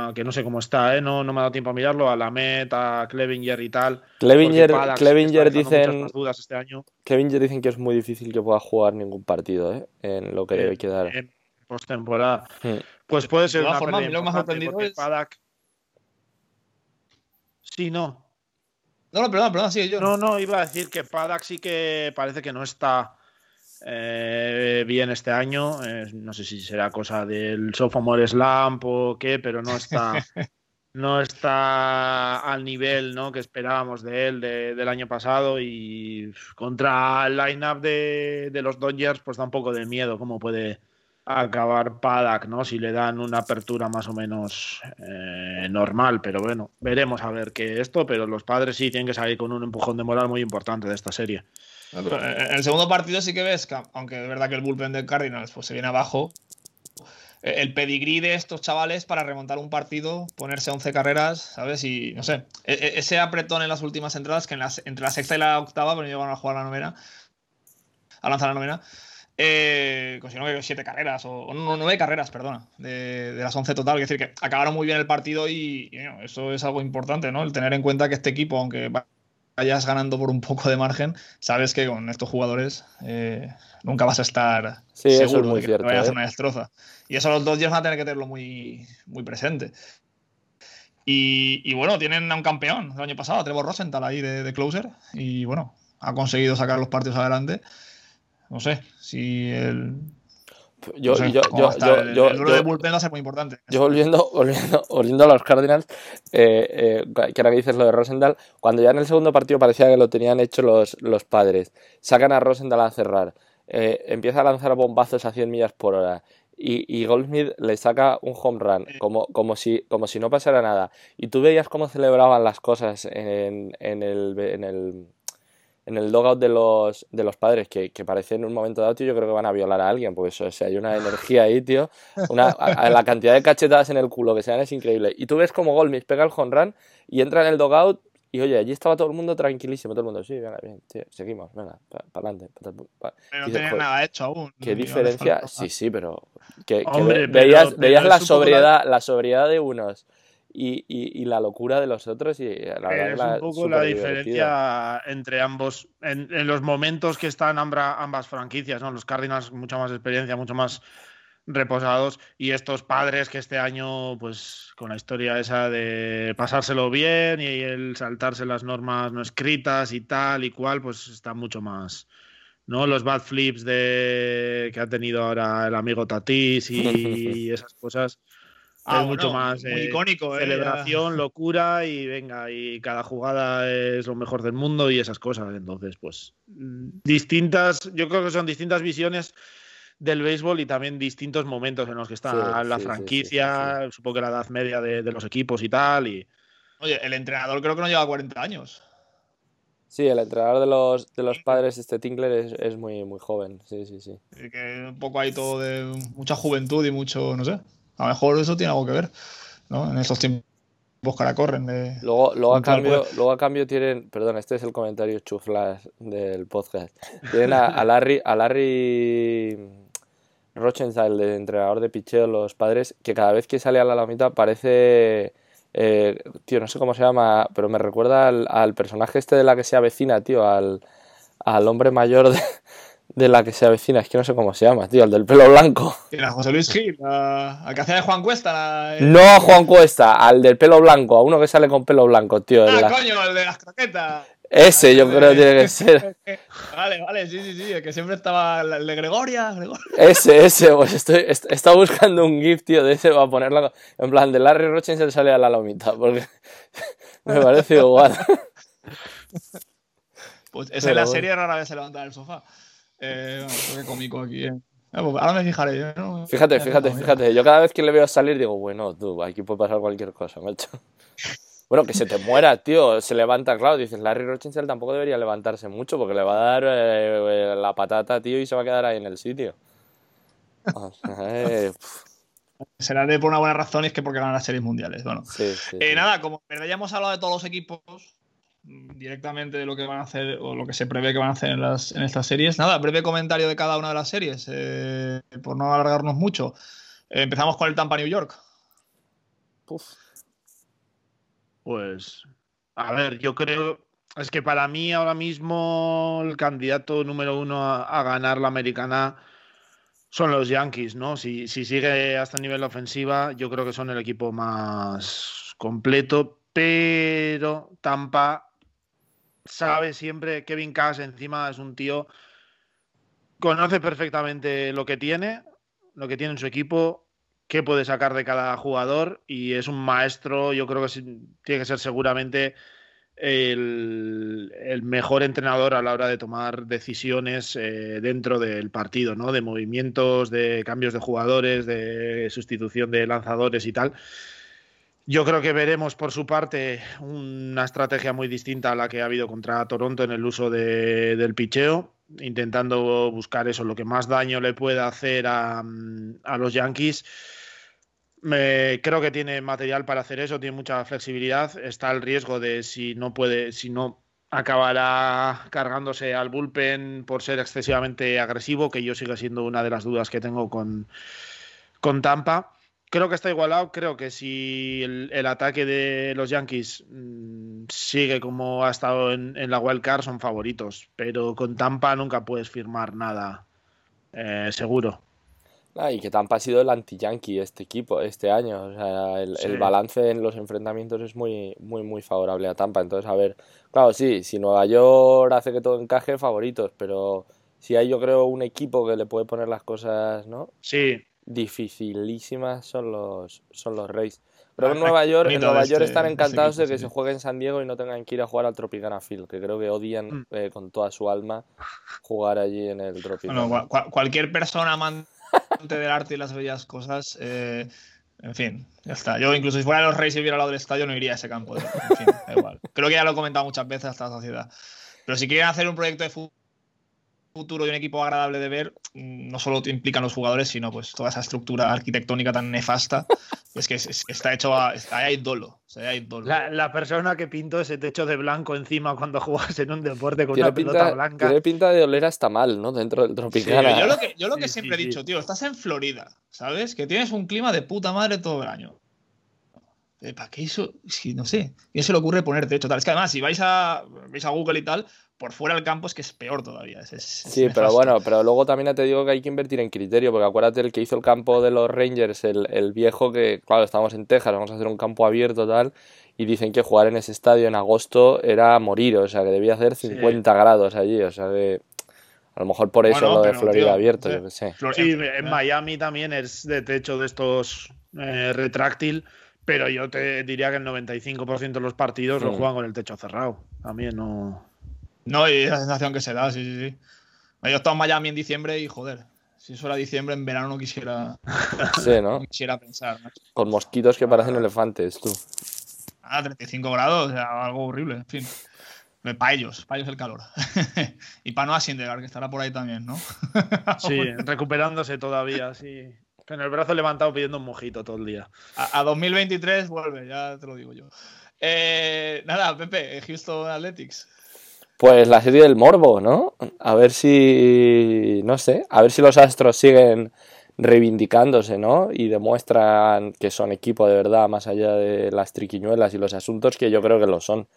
a, que no sé cómo está, ¿eh? no, no me ha dado tiempo a mirarlo, a la Met, a Clevinger y tal. Clevinger, Clevinger dicen dudas este año. Clevinger dicen que es muy difícil que pueda jugar ningún partido ¿eh? en lo que eh, debe quedar. En postemporada. Hmm. Pues puede ser una forma, lo más sorprendido es... Padak... Sí, no, no, no, perdón, perdón, sí, yo. No, no, iba a decir que Padak sí que parece que no está eh, bien este año. Eh, no sé si será cosa del sophomore slump o qué, pero no está, (laughs) no está al nivel ¿no? que esperábamos de él de, del año pasado y contra el line-up de, de, los Dodgers pues da un poco de miedo cómo puede, acabar Paddock, ¿no? Si le dan una apertura más o menos eh, normal, pero bueno, veremos a ver qué esto, pero los padres sí tienen que salir con un empujón de moral muy importante de esta serie. En el segundo partido sí que ves que, aunque es verdad que el bullpen de Cardinals pues, se viene abajo, el pedigrí de estos chavales para remontar un partido, ponerse 11 carreras, ¿sabes? Y no sé, e, e, ese apretón en las últimas entradas, que en entre la sexta y la octava, pero llegaron a jugar la novena, a lanzar la novena, eh, consiguieron siete carreras, o, nueve carreras, perdona, de, las 11 total. Es decir, que acabaron muy bien el partido y, eso es algo importante, ¿no? El tener en cuenta que este equipo, aunque vayas ganando por un poco de margen, sabes que con estos jugadores eh, nunca vas a estar seguro de que vayas a ¿eh? una destroza. Y eso los dos días van a tener que tenerlo muy, muy presente. Y, bueno, tienen a un campeón el año pasado, a Trevor Rosenthal ahí de, de closer, y bueno, ha conseguido sacar los partidos adelante. No sé si el. Yo, yo, yo, yo, yo, el, de bullpen va a ser muy importante. Yo volviendo, (laughs) volviendo, volviendo a los Cardinals, eh, eh, que ahora que dices lo de Rosendahl, cuando ya en el segundo partido parecía que lo tenían hecho los, los padres, sacan a Rosendahl a cerrar, eh, empieza a lanzar bombazos a 100 millas por hora y, y Goldsmith le saca un home run, como, como, si, como si no pasara nada. Y tú veías cómo celebraban las cosas en, en, el, en el en el dogout de los, de los padres que, que parece en un momento dado, tío, yo creo que van a violar a alguien, porque eso, o sea, hay una energía ahí, tío. Una, la cantidad de cachetadas en el culo que se dan es increíble. Y tú ves como Golmis pega el home run y entra en el dogout y oye, allí estaba todo el mundo tranquilísimo, todo el mundo, sí, venga, bien, tío, seguimos, venga, para adelante. pero no tenía nada hecho aún. ¿Qué diferencia? Sí, sí, pero que, veías, veías la sobriedad, la sobriedad de unos y, y, la locura de los otros. Y la verdad es un poco la diferencia entre ambos, en, los momentos que están ambas franquicias, ¿no? Los Cardinals, mucha más experiencia, mucho más reposados y estos padres que este año pues con la historia esa de pasárselo bien y el saltarse las normas no escritas y tal y cual pues están mucho más no los bad flips de que ha tenido ahora el amigo Tatis y (laughs) esas cosas Ah, es mucho más muy eh, icónico, eh, celebración, locura y venga, y cada jugada es lo mejor del mundo y esas cosas. Entonces, pues distintas, yo creo que son distintas visiones del béisbol y también distintos momentos en los que está la franquicia, supongo que la edad media de, los equipos y tal. Y... Oye, el entrenador creo que no lleva 40 años. Sí, el entrenador de los, de los padres, este Tinkler, es, es muy, muy joven. Sí, sí, sí. Y que un poco hay todo de mucha juventud y mucho, no sé. A lo mejor eso tiene algo que ver, ¿no? En estos tiempos que ahora corren. De, luego, luego, a cambio, luego a cambio tienen, perdón, este es el comentario chuflas del podcast. Tienen a, Larry, a Larry Rochenthal, el entrenador de picheo, los padres, que cada vez que sale a la lamita parece... Eh, tío, no sé cómo se llama, pero me recuerda al, al, personaje este de la que se avecina, tío, al, al hombre mayor de, de la que se avecina, es que no sé cómo se llama, tío, el del pelo blanco. Era José Luis Gil, al que hacía de Juan Cuesta. No a Juan Cuesta, al del pelo blanco, a uno que sale con pelo blanco, tío. Ah, coño, el de las croquetas. Ese yo creo que tiene que ser. Vale, vale, sí, sí, sí, el que siempre estaba el de Gregoria. Ese, ese, pues estoy, está buscando un GIF, tío, de ese para ponerlo en plan de Larry Rochensen sale a la lomita, porque (laughs) me parece igual. Pues esa es la serie rara vez se levanta del sofá. Eh, qué cómico aquí, eh. Ah, pues ahora me fijaré. ¿no? Fíjate, fíjate, fíjate. Yo cada vez que le veo salir digo, bueno, tú, aquí puede pasar cualquier cosa, macho. (laughs) Bueno, que se te muera, tío. Se levanta, claro. Dices, Larry Rochinchel tampoco debería levantarse mucho porque le va a dar eh, la patata, tío, y se va a quedar ahí en el sitio. Eh, Será de por una buena razón y es que porque ganan las series mundiales. Bueno, sí, eh, nada, como en verdad ya hemos hablado de todos los equipos, directamente de lo que van a hacer o lo que se prevé que van a hacer en, las, en estas series. Nada, breve comentario de cada una de las series, eh, por no alargarnos mucho. Eh, empezamos con el Tampa New York. Pues, a ver, yo creo, es que para mí ahora mismo el candidato número uno a, ganar la americana son los Yankees, ¿no? Si, si sigue hasta el nivel ofensiva, yo creo que son el equipo más completo, pero Tampa sabe siempre Kevin Cash encima es un tío conoce perfectamente lo que tiene, lo que tiene en su equipo, qué puede sacar de cada jugador y es un maestro, yo creo que tiene que ser seguramente el, mejor entrenador a la hora de tomar decisiones eh, dentro del partido, ¿no? De movimientos, de cambios de jugadores, de sustitución de lanzadores y tal. Yo creo que veremos por su parte una estrategia muy distinta a la que ha habido contra Toronto en el uso de, del picheo, intentando buscar eso, lo que más daño le pueda hacer a, los Yankees. Creo que tiene material para hacer eso, tiene mucha flexibilidad. Está el riesgo de si no puede, si no acabará cargándose al bullpen por ser excesivamente agresivo, que yo sigue siendo una de las dudas que tengo con, con Tampa creo que está igualado. Creo que si el, el ataque de los Yankees mmm, sigue como ha estado en, en, la wild card, son favoritos. Pero con Tampa nunca puedes firmar nada eh, seguro. Ah, y que Tampa ha sido el anti-Yankee este equipo este año. O sea, el, sí. el, balance en los enfrentamientos es muy, muy, muy favorable a Tampa. Entonces, a ver, claro, sí, si Nueva York hace que todo encaje, favoritos, pero si hay, yo creo, un equipo que le puede poner las cosas, ¿no? Sí, dificilísimas son los, son los Rays. Pero en Nueva York, en Nueva York están encantados de que se juegue en San Diego y no tengan que ir a jugar al Tropicana Field, que creo que odian mm. eh, con toda su alma jugar allí en el Tropicana. Bueno, cual, cualquier persona amante del arte y las bellas cosas, eh, en fin, ya está. Yo incluso si fuera los Rays y viera al lado del estadio no iría a ese campo. En fin, da igual. Creo que ya lo he comentado muchas veces hasta la sociedad. Pero si quieren hacer un proyecto de fútbol futuro y un equipo agradable de ver no solo implican los jugadores, sino pues toda esa estructura arquitectónica tan nefasta. (laughs) es que es, es, está hecho a. Hay dolo. O sea, hay dolo. La, la, persona que pintó ese techo de blanco encima cuando (laughs) jugas en un deporte con tiene una pinta, pelota blanca. Tiene pinta de oler hasta mal, ¿no? Dentro del Tropicana. Sí, yo lo que, yo lo que sí, siempre sí, he dicho, tío, estás en Florida, ¿sabes? Que tienes un clima de puta madre todo el año. ¿Para qué eso? Si no sé. ¿Quién se le ocurre poner techo tal? Es que además, si vais a, vais a Google y tal, por fuera del campo es que es peor todavía. Es, es, sí, es pero bueno, pero luego también te digo que hay que invertir en criterio, porque acuérdate el que hizo el campo de los Rangers, el, el viejo que, claro, estamos en Texas, vamos a hacer un campo abierto tal, y dicen que jugar en ese estadio en agosto era morir, o sea, que debía hacer 50 sí. grados allí, o sea que... A lo mejor por eso bueno, lo de Florida tío, abierto, yo qué sé. Sí, en Miami también es de techo de estos eh, retráctil, pero yo te diría que el 95% de los partidos sí. lo juegan con el techo cerrado. También no. No, y esa sensación que se da, sí, sí, sí. Yo he estado en Miami en diciembre y joder, si eso era diciembre, en verano no quisiera. (laughs) Sí, ¿no? no quisiera pensar. ¿no? Con mosquitos que parecen elefantes, tú. Ah, 35 grados, o sea, algo horrible, en fin. Para ellos, para ellos el calor. (laughs) y para Noah Syndergaard, que estará por ahí también, ¿no? (laughs) sí, recuperándose todavía, sí. Con el brazo levantado pidiendo un mojito todo el día. A, a 2023 vuelve, ya te lo digo yo. Eh, nada, Pepe, Houston Athletics. Pues la serie del morbo, ¿no? A ver si, no sé, a ver si los Astros siguen reivindicándose, ¿no? Y demuestran que son equipo de verdad, más allá de las triquiñuelas y los asuntos que yo creo que lo son.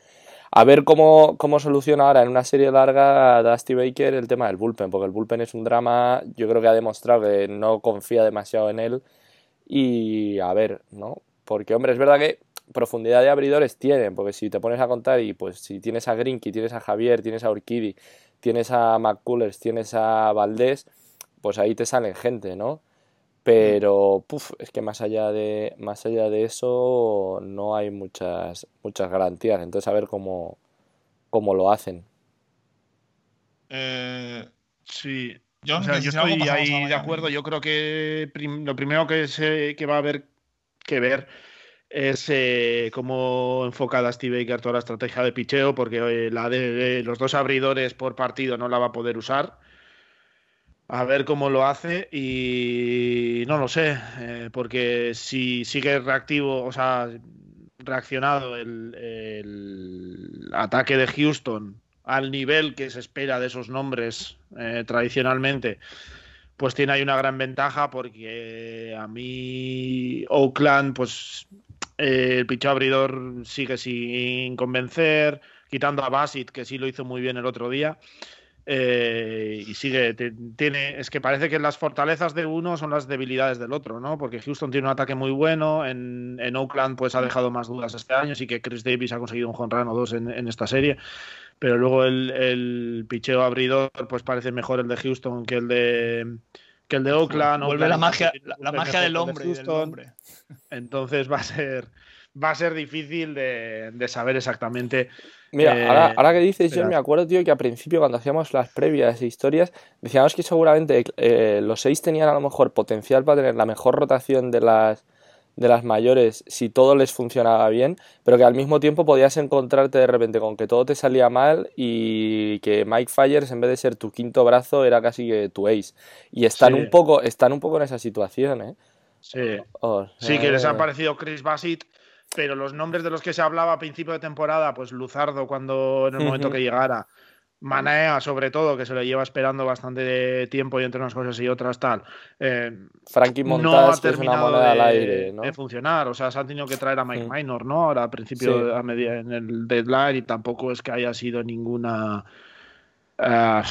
A ver cómo, cómo soluciona ahora en una serie larga Dusty Baker el tema del bullpen, porque el bullpen es un drama, yo creo que ha demostrado que no confía demasiado en él. Y a ver, ¿no? Porque, hombre, es verdad que profundidad de abridores tienen, porque si te pones a contar y pues si tienes a Grinky, tienes a Javier, tienes a Urquidi, tienes a McCullers, tienes a Valdés, pues ahí te salen gente, ¿no? Pero puf, es que más allá de más allá de eso no hay muchas muchas garantías, entonces a ver cómo, cómo lo hacen. Eh, sí, yo, o sea, yo estoy ahí de acuerdo. Yo creo que prim lo primero que, se, que va a haber que ver es eh, cómo enfoca Steve Baker toda la estrategia de picheo, porque eh, la de, de, los dos abridores por partido no la va a poder usar. A ver cómo lo hace y no lo sé, eh, porque si sigue reactivo, o sea, reaccionado el, el, ataque de Houston al nivel que se espera de esos nombres eh, tradicionalmente, pues tiene ahí una gran ventaja porque a mí Oakland, pues el picheo abridor sigue sin convencer, quitando a Basit, que sí lo hizo muy bien el otro día. Eh, y sigue, tiene, es que parece que las fortalezas de uno son las debilidades del otro, ¿no? Porque Houston tiene un ataque muy bueno, en, Oakland pues ha dejado más dudas este año, sí que Chris Davis ha conseguido un jonrón o dos en, en, esta serie, pero luego el, el, picheo abridor pues parece mejor el de Houston que el de que el de Oakland. Vuelve Oakland la magia, la, la magia del hombre, del hombre, Entonces va a ser va a ser difícil de, saber exactamente. Mira, eh, ahora, que dices, yo me acuerdo, tío, que al principio cuando hacíamos las previas e historias, decíamos que seguramente eh, los seis tenían a lo mejor potencial para tener la mejor rotación de las de las mayores si todo les funcionaba bien, pero que al mismo tiempo podías encontrarte de repente con que todo te salía mal y que Mike Fires en vez de ser tu quinto brazo era casi que tu ace. Y están un poco están un poco en esa situación, ¿eh? Sí. sí, que les ha parecido Chris Bassett, pero los nombres de los que se hablaba a principio de temporada, pues Luzardo cuando en el momento que llegara, Manea, sobre todo, que se lo lleva esperando bastante tiempo y entre unas cosas y otras tal. Eh, Frankie Montas, no ha terminado de, al aire, ¿no? de, funcionar. O sea, se han tenido que traer a Mike Minor, ¿no? Ahora a principio, a media, en el deadline, y tampoco es que haya sido ninguna. Eh,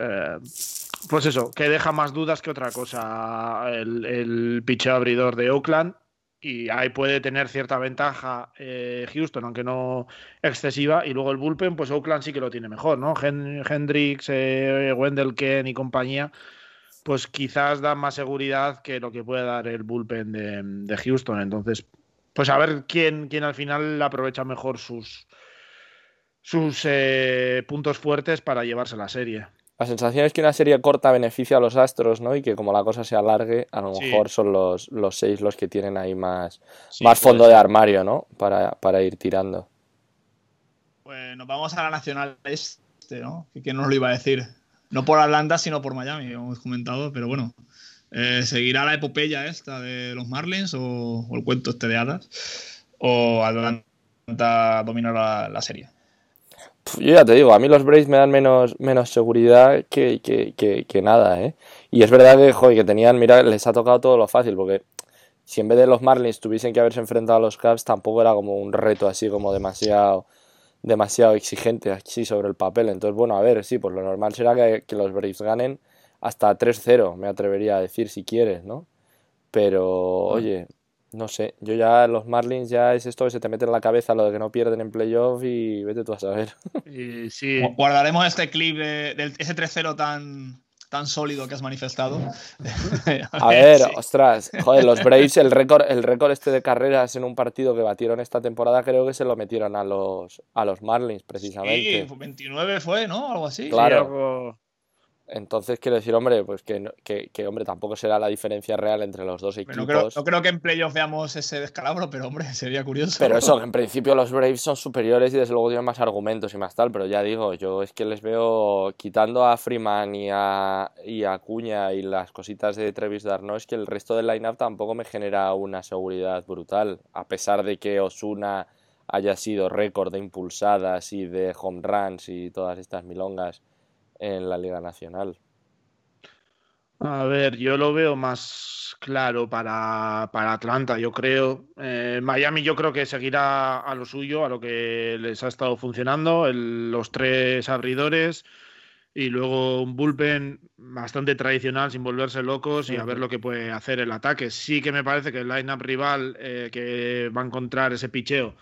eh, pues eso, que deja más dudas que otra cosa el, el picheo abridor de Oakland y ahí puede tener cierta ventaja eh, Houston, aunque no excesiva, y luego el bullpen, pues Oakland sí que lo tiene mejor, ¿no? Hendricks, eh, Wendell Ken y compañía, pues quizás dan más seguridad que lo que puede dar el bullpen de, Houston. Entonces, pues a ver quién, quién al final aprovecha mejor sus, sus eh, puntos fuertes para llevarse la serie. La sensación es que una serie corta beneficia a los Astros, ¿no? Y que como la cosa se alargue, a lo mejor son los, los seis los que tienen ahí más, más fondo de armario, ¿no? Para, ir tirando. Pues nos vamos a la Nacional Este, ¿no? Que nos lo iba a decir. No por Atlanta, sino por Miami, hemos comentado, pero bueno. Eh, ¿Seguirá la epopeya esta de los Marlins o, el cuento este de hadas? ¿O Atlanta dominará la serie? Yo ya te digo, a mí los Braves me dan menos, menos seguridad que, que, nada, ¿eh? Y es verdad que, joder, que tenían, mira, les ha tocado todo lo fácil, porque si en vez de los Marlins tuviesen que haberse enfrentado a los Cubs, tampoco era como un reto así como demasiado demasiado exigente así sobre el papel. Entonces, bueno, a ver, sí, pues lo normal será que, que los Braves ganen hasta 3-0, me atrevería a decir, si quieres, ¿no? Pero, oye, no sé, yo ya los Marlins ya es esto que se te mete en la cabeza lo de que no pierden en playoff y vete tú a saber. (laughs) Y sí. Guardaremos este clip de, ese 3-0 tan, tan sólido que has manifestado. (laughs) a ver, ostras, joder, los Braves, el récord, el récord este de carreras en un partido que batieron esta temporada, creo que se lo metieron a los, a los Marlins, precisamente. Sí, 29 fue, ¿no? Algo así. Claro. Entonces quiero decir, hombre, pues que, que, hombre, tampoco será la diferencia real entre los dos equipos. No creo, no creo, que en playoff veamos ese descalabro, pero hombre, (laughs) sería curioso. Pero eso, en principio los Braves son superiores y desde luego tienen más argumentos y más tal, pero ya digo, yo es que les veo quitando a Freeman y a, y a Cuña y las cositas de Travis Darno, es que el resto del lineup tampoco me genera una seguridad brutal, a pesar de que Osuna haya sido récord de impulsadas y de home runs y todas estas milongas en la Liga Nacional? A ver, yo lo veo más claro para, Atlanta, yo creo. Eh, Miami yo creo que seguirá a lo suyo, a lo que les ha estado funcionando, los tres abridores y luego un bullpen bastante tradicional sin volverse locos y a ver lo que puede hacer el ataque. Sí que me parece que el line-up rival eh, que va a encontrar ese picheo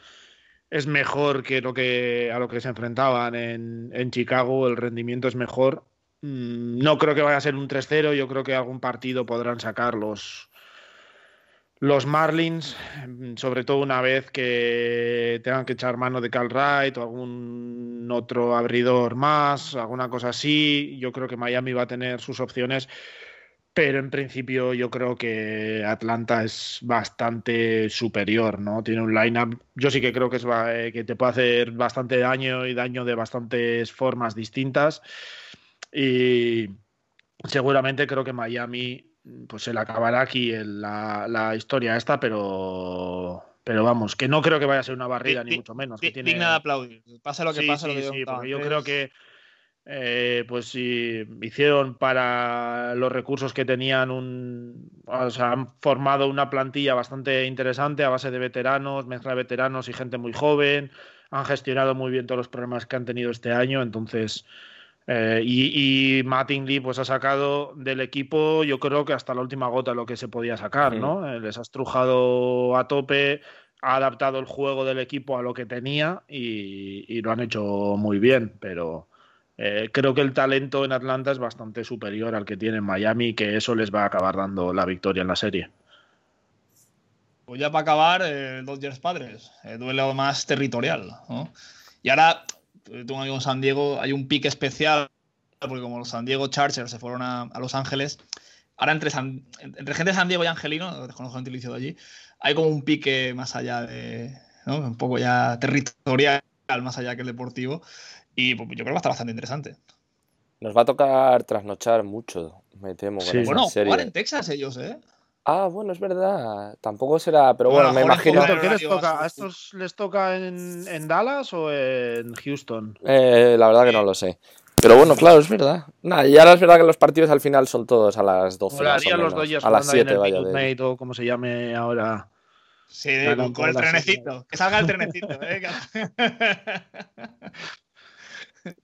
es mejor que lo que a lo que se enfrentaban en, en Chicago, el rendimiento es mejor. Mm, no creo que vaya a ser un 3-0, yo creo que algún partido podrán sacar los, los Marlins, mm, sobre todo una vez que tengan que echar mano de Cal Wright o algún otro abridor más, alguna cosa así. Yo creo que Miami va a tener sus opciones pero en principio yo creo que Atlanta es bastante superior, ¿no? Tiene un lineup, yo sí que creo que, es, eh, que te puede hacer bastante daño y daño de bastantes formas distintas y seguramente creo que Miami pues se le acabará aquí la, la historia esta, pero pero vamos, que no creo que vaya a ser una barrida, ni mucho menos. Que tiene... Digna de aplaudir. Pasa lo que pasa. Sí, sí, porque yo creo que eh, pues sí, hicieron para los recursos que tenían un, o sea, han formado una plantilla bastante interesante a base de veteranos, mezcla de veteranos y gente muy joven, han gestionado muy bien todos los problemas que han tenido este año, entonces eh, y, y Mattingly pues ha sacado del equipo yo creo que hasta la última gota lo que se podía sacar, ¿no? Eh, les ha estrujado a tope, ha adaptado el juego del equipo a lo que tenía y lo han hecho muy bien, pero eh, creo que el talento en Atlanta es bastante superior al que tiene en Miami y que eso les va a acabar dando la victoria en la serie. pues ya para acabar, eh, Dodgers Padres, el duelo más territorial. ¿no? Y ahora, eh, tengo un amigo en San Diego, hay un pique especial, porque como los San Diego Chargers se fueron a, a Los Ángeles, ahora entre, San- entre gente de San Diego y Angelino, desconozco el gentilicio de allí, hay como un pique más allá de, ¿no? un poco ya territorial, más allá que el deportivo. Y pues, yo creo que va a estar bastante interesante. Nos va a tocar trasnochar mucho, me temo, Sí. Bueno, serie. jugar en Texas ellos, ¿eh? Ah, bueno, es verdad. Tampoco será, pero Bueno, bueno, me imagino. ¿Qué les toca? ¿A estos les toca en, en Dallas o en Houston? Eh, la verdad que no lo sé. Pero bueno, claro, es verdad. Nah, y ahora es verdad que los partidos al final son todos a las 12 más o los menos. Dodgers a las jugando ahí en 7, el vaya. De- o como se llame ahora. Sí, con, el trenecito. Que salga el trenecito, ¿eh? (laughs) (laughs)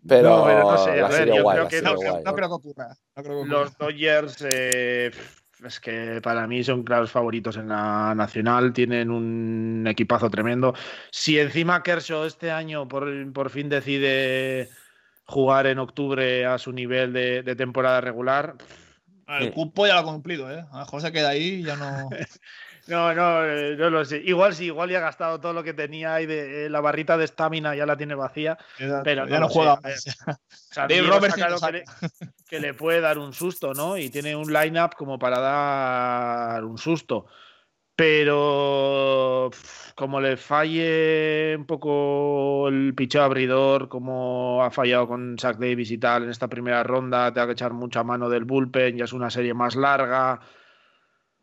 Pero, No, pero no sé, a ver, yo guay, creo que no, creo, guay. no creo que ocurra. No creo que ocurra. Los Dodgers eh, es que para mí son claros favoritos en la nacional, tienen un equipazo tremendo. Si encima Kershaw este año por, por fin decide jugar en octubre a su nivel de, de temporada regular, El cupo ya lo ha cumplido, ¿eh? A lo mejor se queda ahí y ya no. (laughs) no, no, eh, no lo sé. Igual sí, igual ya ha gastado todo lo que tenía ahí de eh, la barrita de estamina ya la tiene vacía. Pero ya no no juega sé, a más. San Dave Roberts que, le, que le puede dar un susto, ¿no? Y tiene un lineup como para dar un susto. Pero como le falle un poco el picheo abridor, como ha fallado con Zach Davis y tal en esta primera ronda, te ha que echar mucha mano del bullpen, ya es una serie más larga.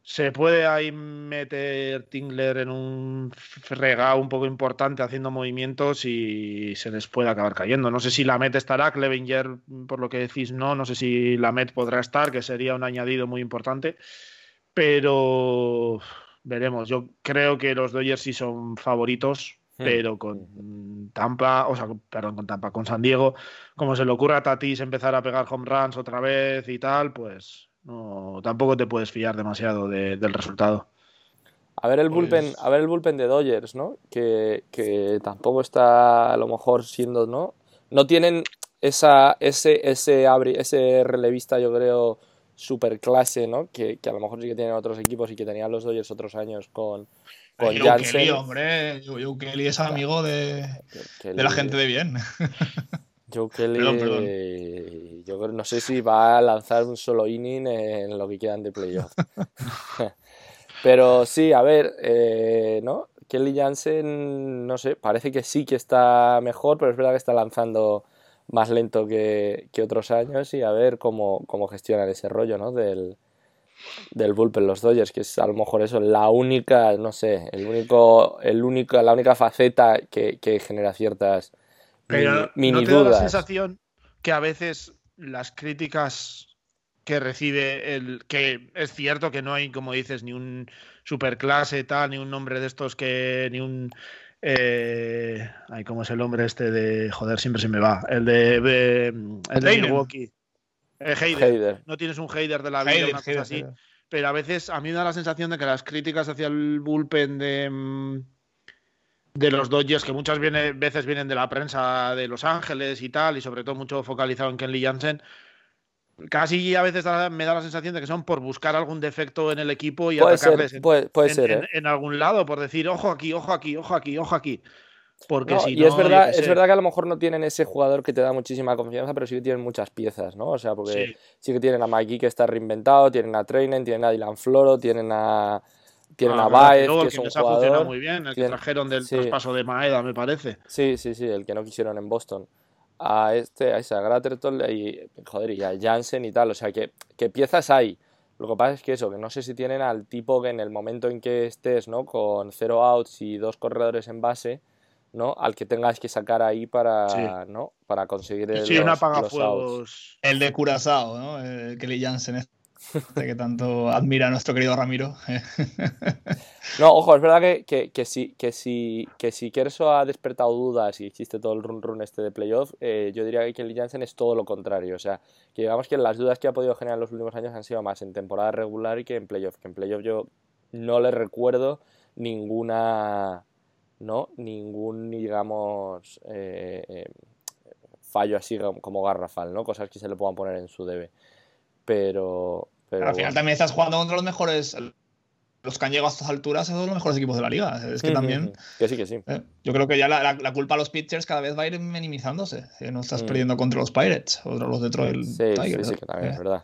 Se puede ahí meter Tingler en un fregado un poco importante haciendo movimientos y se les puede acabar cayendo. No sé si la Met estará, Clevenger, por lo que decís, no. No sé si la Met podrá estar, que sería un añadido muy importante. Pero veremos. Yo creo que los Dodgers sí son favoritos, Hmm. pero con Tampa, o sea, perdón, con Tampa, con San Diego, como se le ocurra a Tatis empezar a pegar home runs otra vez y tal, pues no, tampoco te puedes fiar demasiado de- del resultado. A ver el Pues- bullpen, a ver el bullpen de Dodgers, ¿no? Que, que tampoco está a lo mejor siendo, ¿no? No tienen esa, ese, ese, abri- ese relevista, yo creo, super clase, ¿no? Que, que a lo mejor sí que tienen otros equipos y que tenían los Dodgers otros años con, con Joe. Kelly, hombre. Joe Kelly es amigo de, que de la gente de bien. (laughs) Joe Kelly, Perdón, perdón. yo no sé si va a lanzar un solo inning en lo que quedan de playoff. (laughs) Pero sí, a ver, eh, ¿no? Kelly Jansen, no sé, parece que sí que está mejor, pero es verdad que está lanzando más lento que, que otros años y a ver cómo, cómo gestionan ese rollo, ¿no? Del, del bullpen los Dodgers, que es a lo mejor eso, la única, no sé, el único, el único, la única faceta que, que genera ciertas Pero ¿no te da la sensación que a veces las críticas que recibe el que es cierto que no hay como dices ni un superclase tal ni un nombre de estos que ni un eh, ay cómo es el nombre este de joder siempre se me va el de, de- el de. Milwaukee Eh, Heider. Heider. no tienes un hater de la vida Heider, una cosa Heider, así Heider. pero a veces a mí me da la sensación de que las críticas hacia el bullpen de, mm, de los Dodgers, que muchas viene- veces vienen de la prensa de Los Ángeles y tal, y sobre todo mucho focalizado en Kenley Jansen, casi a veces da- me da la sensación de que son por buscar algún defecto en el equipo y Puede atacarles ser, en, puede, puede en- ser, en- ¿eh? en algún lado, por decir, ojo aquí, ojo aquí, ojo aquí, ojo aquí. Porque No, si y no, es verdad, es verdad que a lo mejor no tienen ese jugador que te da muchísima confianza, pero sí que tienen muchas piezas, ¿no? O sea, porque Sí. sí, que tienen a Mikey que está reinventado, tienen a Trainen, tienen a Dylan Floro, tienen a tienen Ah, a Baez, luego que el es un les ha funcionado jugador. muy bien, el que Tiene- trajeron del sí. traspaso de Maeda, me parece. Sí, sí, sí, el que no quisieron en Boston. A este, a a Gratterton y joder, y a Jansen y tal, o sea, que, que piezas hay. Lo que pasa es que eso, que no sé si tienen al tipo que en el momento en que estés, ¿no? Con cero outs y dos corredores en base, ¿no? Al que tengas que sacar ahí para, Sí. ¿no? Para conseguir el, Sí, un los, los outs. apagafuegos. El de Curazao, ¿no? El Kelly Jansen, este (laughs) que tanto admira nuestro querido Ramiro. (laughs) No, ojo, es verdad que, que, si, que, si, que si Kerso ha despertado dudas y existe todo el run run este de playoff, eh, yo diría que Kelly Jansen es todo lo contrario. O sea, que digamos que las dudas que ha podido generar en los últimos años han sido más en temporada regular y que en playoff. Que en playoff yo no le recuerdo ninguna, ¿no? Ningún, digamos, eh, eh, fallo así como garrafal, ¿no? Cosas que se le puedan poner en su debe. Pero, pero Al final bueno. también estás jugando contra los mejores. los que han llegado a estas alturas son los mejores equipos de la liga. Es que también. Que sí, que sí. eh, yo creo que ya la, la- la culpa a los pitchers cada vez va a ir minimizándose. eh, no estás Mm. perdiendo contra los Pirates o los Detroit Sí, Tigers. sí, sí, que también es eh. verdad.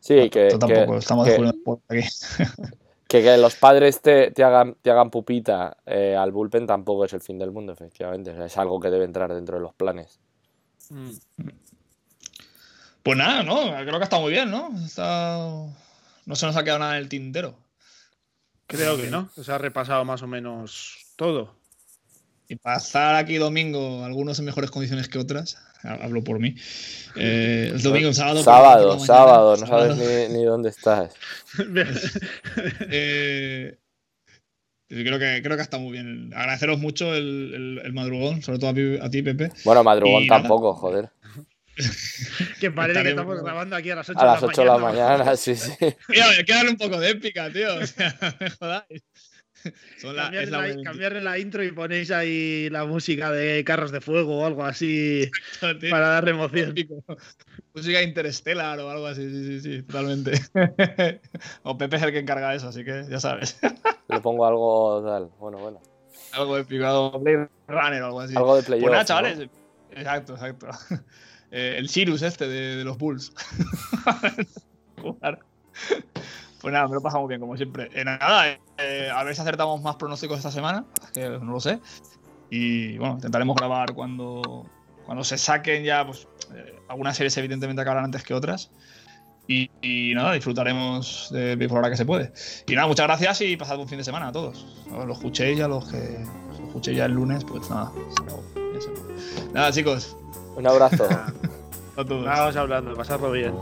Sí, que, Esto tampoco que- estamos que- por aquí. (laughs) Que, que los padres te, te hagan, te hagan pupita eh, al bullpen tampoco es el fin del mundo, efectivamente. O sea, es algo que debe entrar dentro de los planes. Mm. Pues nada, ¿no? Creo que ha estado muy bien, ¿no? Está- No se nos ha quedado nada en el tintero. Creo que no. Se ha repasado más o menos todo. Y pasar aquí domingo, algunos en mejores condiciones que otras, ha- hablo por mí. Eh, el domingo, el sábado. Sábado, mañana, sábado, no sábado. sabes ni, ni dónde estás. (laughs) Eh, creo, que, creo que está muy bien. Agradeceros mucho el, el- el madrugón, sobre todo a, ti, Pepe. Bueno, madrugón Y nada. tampoco, joder. (laughs) que parece que estamos grabando aquí a las 8 A las 8 de la mañana, sí, sí. (laughs) Tío, hay que darle un poco de épica, tío. O sea, no (laughs) me jodáis. Son la- Cambiarle es la la, cambiarle la intro y ponéis ahí la música de Carros de Fuego o algo así tío. para darle emoción. Épico. Música interestelar o algo así, sí, sí, sí, totalmente. o Pepe es el que encarga eso, así que ya sabes. Le pongo algo tal. Bueno, bueno. algo épico, algo Blade Runner o algo así. Algo de playoff. Pues nada, ¿no? chavales. Exacto, exacto. Eh, el Sirius este de, los Bulls. (laughs) Pues nada, me lo muy bien, como siempre. Eh, nada, eh, a ver si acertamos más pronósticos esta semana, que no lo sé. Y bueno, intentaremos grabar cuando, cuando se saquen ya, pues, eh, algunas series evidentemente acabarán antes que otras. Y, nada, disfrutaremos de béisbol ahora que se puede. Y nada, muchas gracias y pasad un fin de semana a todos. Los escuchéis, a los que los escuchéis ya el lunes, pues nada. Ya. Nada, chicos, Un abrazo. (laughs) Vamos hablando, pasarlo bien.